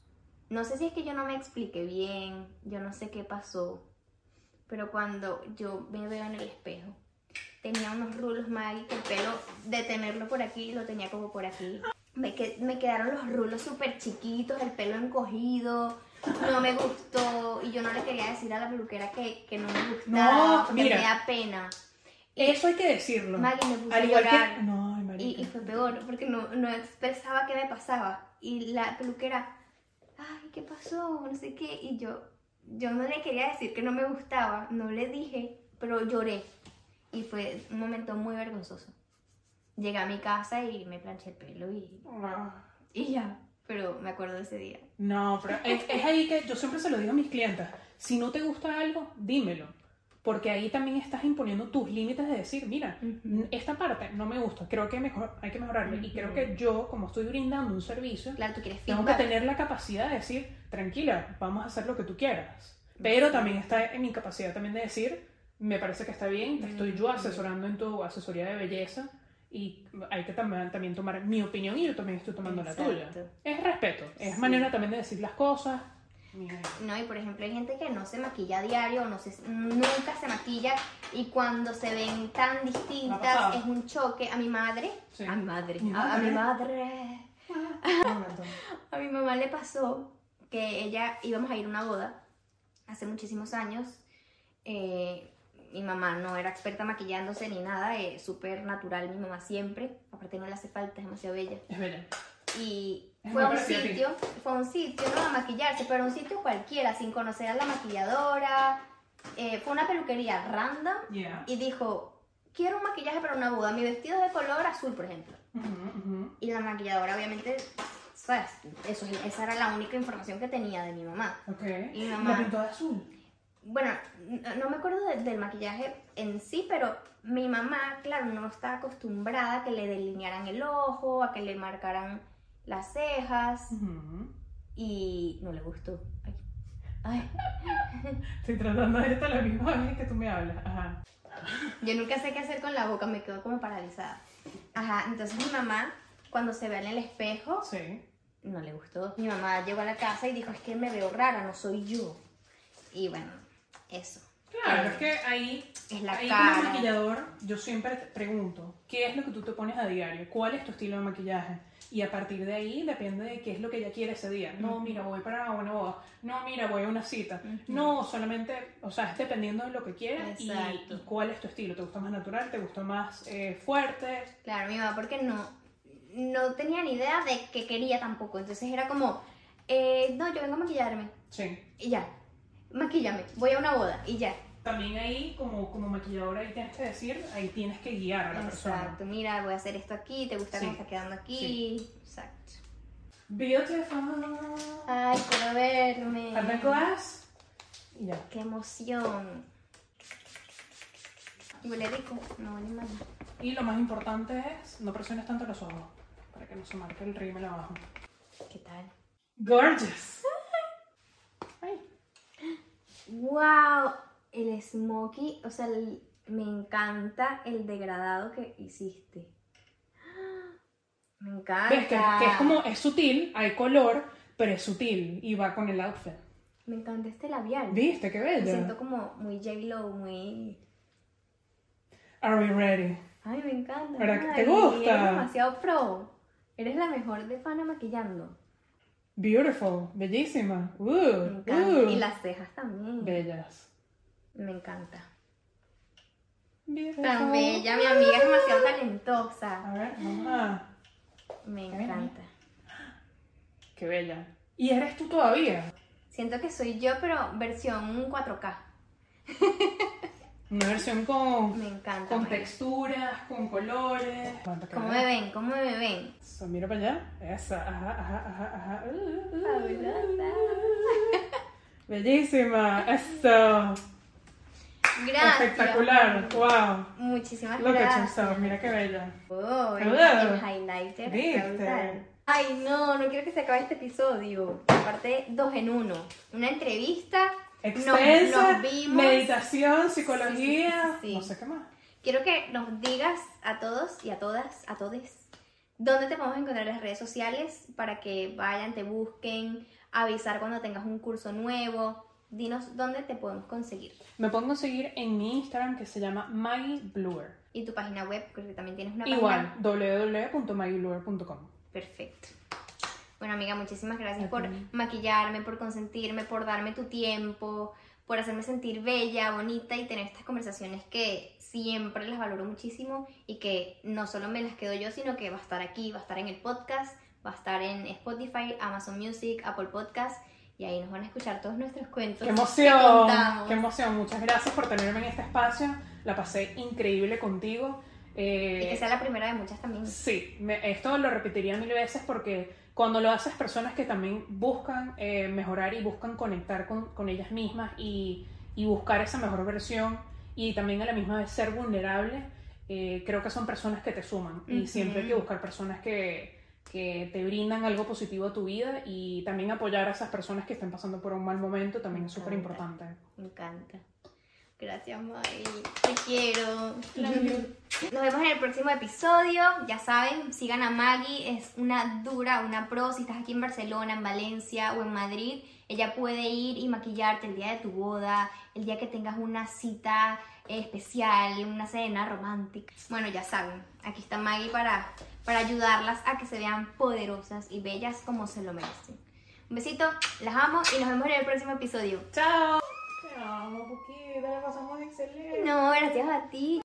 No sé si es que yo no me expliqué bien, yo no sé qué pasó, pero cuando yo me veo en el espejo, tenía unos rulos que el pelo de tenerlo por aquí lo tenía como por aquí. Me, que- me quedaron los rulos súper chiquitos, el pelo encogido, no me gustó y yo no le quería decir a la peluquera que, que no me gustaba, No, mira. me da pena. Eso hay que decirlo. Maggie me puso a Al igual llorar. que. No, Y, y fue peor, porque no, no expresaba qué me pasaba. Y la peluquera, ay, ¿qué pasó? No sé qué. Y yo, yo no le quería decir que no me gustaba, no le dije, pero lloré. Y fue un momento muy vergonzoso. Llegué a mi casa y me planché el pelo y, Ah. y ya. Pero me acuerdo de ese día. No, pero es, es ahí que yo siempre se lo digo a mis clientes. Si no te gusta algo, dímelo. Porque ahí también estás imponiendo tus límites de decir, mira, Ujú. esta parte no me gusta, creo que mejor, hay que mejorarlo. Y creo que yo, como estoy brindando un servicio, Claro, tú quieres tengo que tener la capacidad de decir, tranquila, vamos a hacer lo que tú quieras. Pero también está en mi capacidad también de decir, me parece que está bien, te estoy yo asesorando en tu asesoría de belleza y hay que también, también tomar mi opinión y yo también estoy tomando la tuya. Exacto. Es respeto, es Sí. manera también de decir las cosas. Mira, No, y por ejemplo hay gente que no se maquilla a diario, no se, nunca se maquilla y cuando se ven tan distintas es un choque. A mi madre, Sí. a mi madre, Mi a, a mi madre. madre, a mi mamá le pasó que ella íbamos a ir a una boda hace muchísimos años. eh, mi mamá no era experta maquillándose ni nada, eh, súper natural mi mamá siempre, aparte no le hace falta, es demasiado bella. Es bella. Y Es fue a un sitio, fue a un sitio, no a maquillarse, pero a un sitio cualquiera, sin conocer a la maquilladora. Eh, fue una peluquería random Yeah. y dijo, quiero un maquillaje para una boda, mi vestido es de color azul, por ejemplo. Y la maquilladora, obviamente, ¿sabes? Eso, esa era la única información que tenía de mi mamá. Ok. Y mi mamá- La pintó de azul. Bueno, no me acuerdo de- del maquillaje en sí, pero mi mamá, claro, no está acostumbrada a que le delinearan el ojo, a que le marcaran las cejas. Ujú. y no le gustó. Ay. Ay. Estoy tratando de esto la misma vez que tú me hablas. Ajá. Yo nunca sé qué hacer con la boca, me quedo como paralizada. Ajá, entonces mi mamá, cuando se ve en el espejo, Sí. no le gustó. Mi mamá llegó a la casa y dijo, es que me veo rara, no soy yo. Y bueno, eso. Claro, es que ahí, Es la ahí cara. como maquillador, yo siempre te pregunto, ¿qué es lo que tú te pones a diario? ¿Cuál es tu estilo de maquillaje? Y a partir de ahí depende de qué es lo que ella quiere ese día. No, mira, voy para una boda. No, mira, voy a una cita. No, solamente, o sea, es dependiendo de lo que quieres y, y cuál es tu estilo. ¿Te gusta más natural? ¿Te gusta más eh, fuerte? Claro, mi mamá, porque no, no tenía ni idea de qué quería tampoco. Entonces era como, eh, no, yo vengo a maquillarme. Sí. Y ya. Maquíllame. Voy a una boda. Y ya. También ahí, como, como maquilladora, ahí tienes que decir, ahí tienes que guiar a la persona. Exacto. Mira, voy a hacer esto aquí. ¿Te gusta Sí. cómo está quedando aquí? Exacto. Beautiful. Ay, quiero verme. Glass. Y ya. Qué emoción. Huele rico. No huele mal. Y lo más importante es, no presiones tanto los ojos, para que no se marque el rímel abajo. ¿Qué tal? Gorgeous. Wow, el smokey, o sea, el- me encanta el degradado que hiciste. Me encanta. ¿Ves? Que, que es como, es sutil, hay color, pero es sutil y va con el outfit. Me encanta este labial. ¿Viste? Qué Me bello. siento como muy J-Lo, muy... Are we ready? Ay, me encanta. ¿Verdad que te gusta? Eres demasiado pro. Eres la mejor de pana maquillando. Beautiful, bellísima. Uh, Me encanta. uh. Y las cejas también. Bellas. Me encanta. Beautiful. Tan bella, mi amiga es demasiado talentosa. A ver, vamos a... Me encanta. Qué bella. ¿Y eres tú todavía? Siento que soy yo, pero versión 4K. Una versión con, Me encanta. con María. texturas, con colores. ¿Cómo me ven? ¿Cómo me ven? Eso, mira para allá. Esa, ajá, ajá, ajá, ajá. Uh, uh, Fabulosa. Bellísima. Eso. Gracias. Espectacular. Wow. Muchísimas Look at gracias. yourself. Mira qué bella. Oh, el, el highlighter ¿Viste? Ay, no, no quiero que se acabe este episodio. Aparte, dos en uno. Una entrevista. Extensa. nos vimos. Meditación, psicología. Sí, sí, sí, sí. No sé qué más. Quiero que nos digas a todos y a todas, a todes, dónde te podemos encontrar en las redes sociales para que vayan, te busquen, avisar cuando tengas un curso nuevo. Dinos dónde te podemos conseguir. Me pueden conseguir en mi Instagram que se llama Maggie Bluer. Y tu página web, porque también tienes una Igual, página. www.maggiebluer.com. Perfecto. Bueno, amiga, muchísimas gracias por maquillarme, por consentirme, por darme tu tiempo, por hacerme sentir bella, bonita y tener estas conversaciones que siempre las valoro muchísimo y que no solo me las quedo yo, sino que va a estar aquí, va a estar en el podcast, va a estar en Spotify, Amazon Music, Apple Podcast y ahí nos van a escuchar todos nuestros cuentos. ¡Qué emoción! ¡Qué emoción! Muchas gracias por tenerme en este espacio. La pasé increíble contigo. Eh, Y que sea la primera de muchas también. Sí, me- esto lo repetiría mil veces porque cuando lo haces personas que también buscan eh, mejorar y buscan conectar con, con ellas mismas y, y buscar esa mejor versión y también a la misma vez ser vulnerable, eh, creo que son personas que te suman y Ujú. siempre hay que buscar personas que, que te brindan algo positivo a tu vida y también apoyar a esas personas que estén pasando por un mal momento también es súper importante. Me encanta. Gracias, Mari. Te quiero. Nos vemos en el próximo episodio. Ya saben, sigan a Maggie. Es una dura, una pro. Si estás aquí en Barcelona, en Valencia o en Madrid, ella puede ir y maquillarte el día de tu boda, el día que tengas una cita especial, una cena romántica. Bueno, ya saben, aquí está Maggie para, para ayudarlas a que se vean poderosas y bellas como se lo merecen. Un besito, las amo y nos vemos en el próximo episodio. ¡Chao! Te amo, Puquita, la pasamos excelente. No, gracias a ti.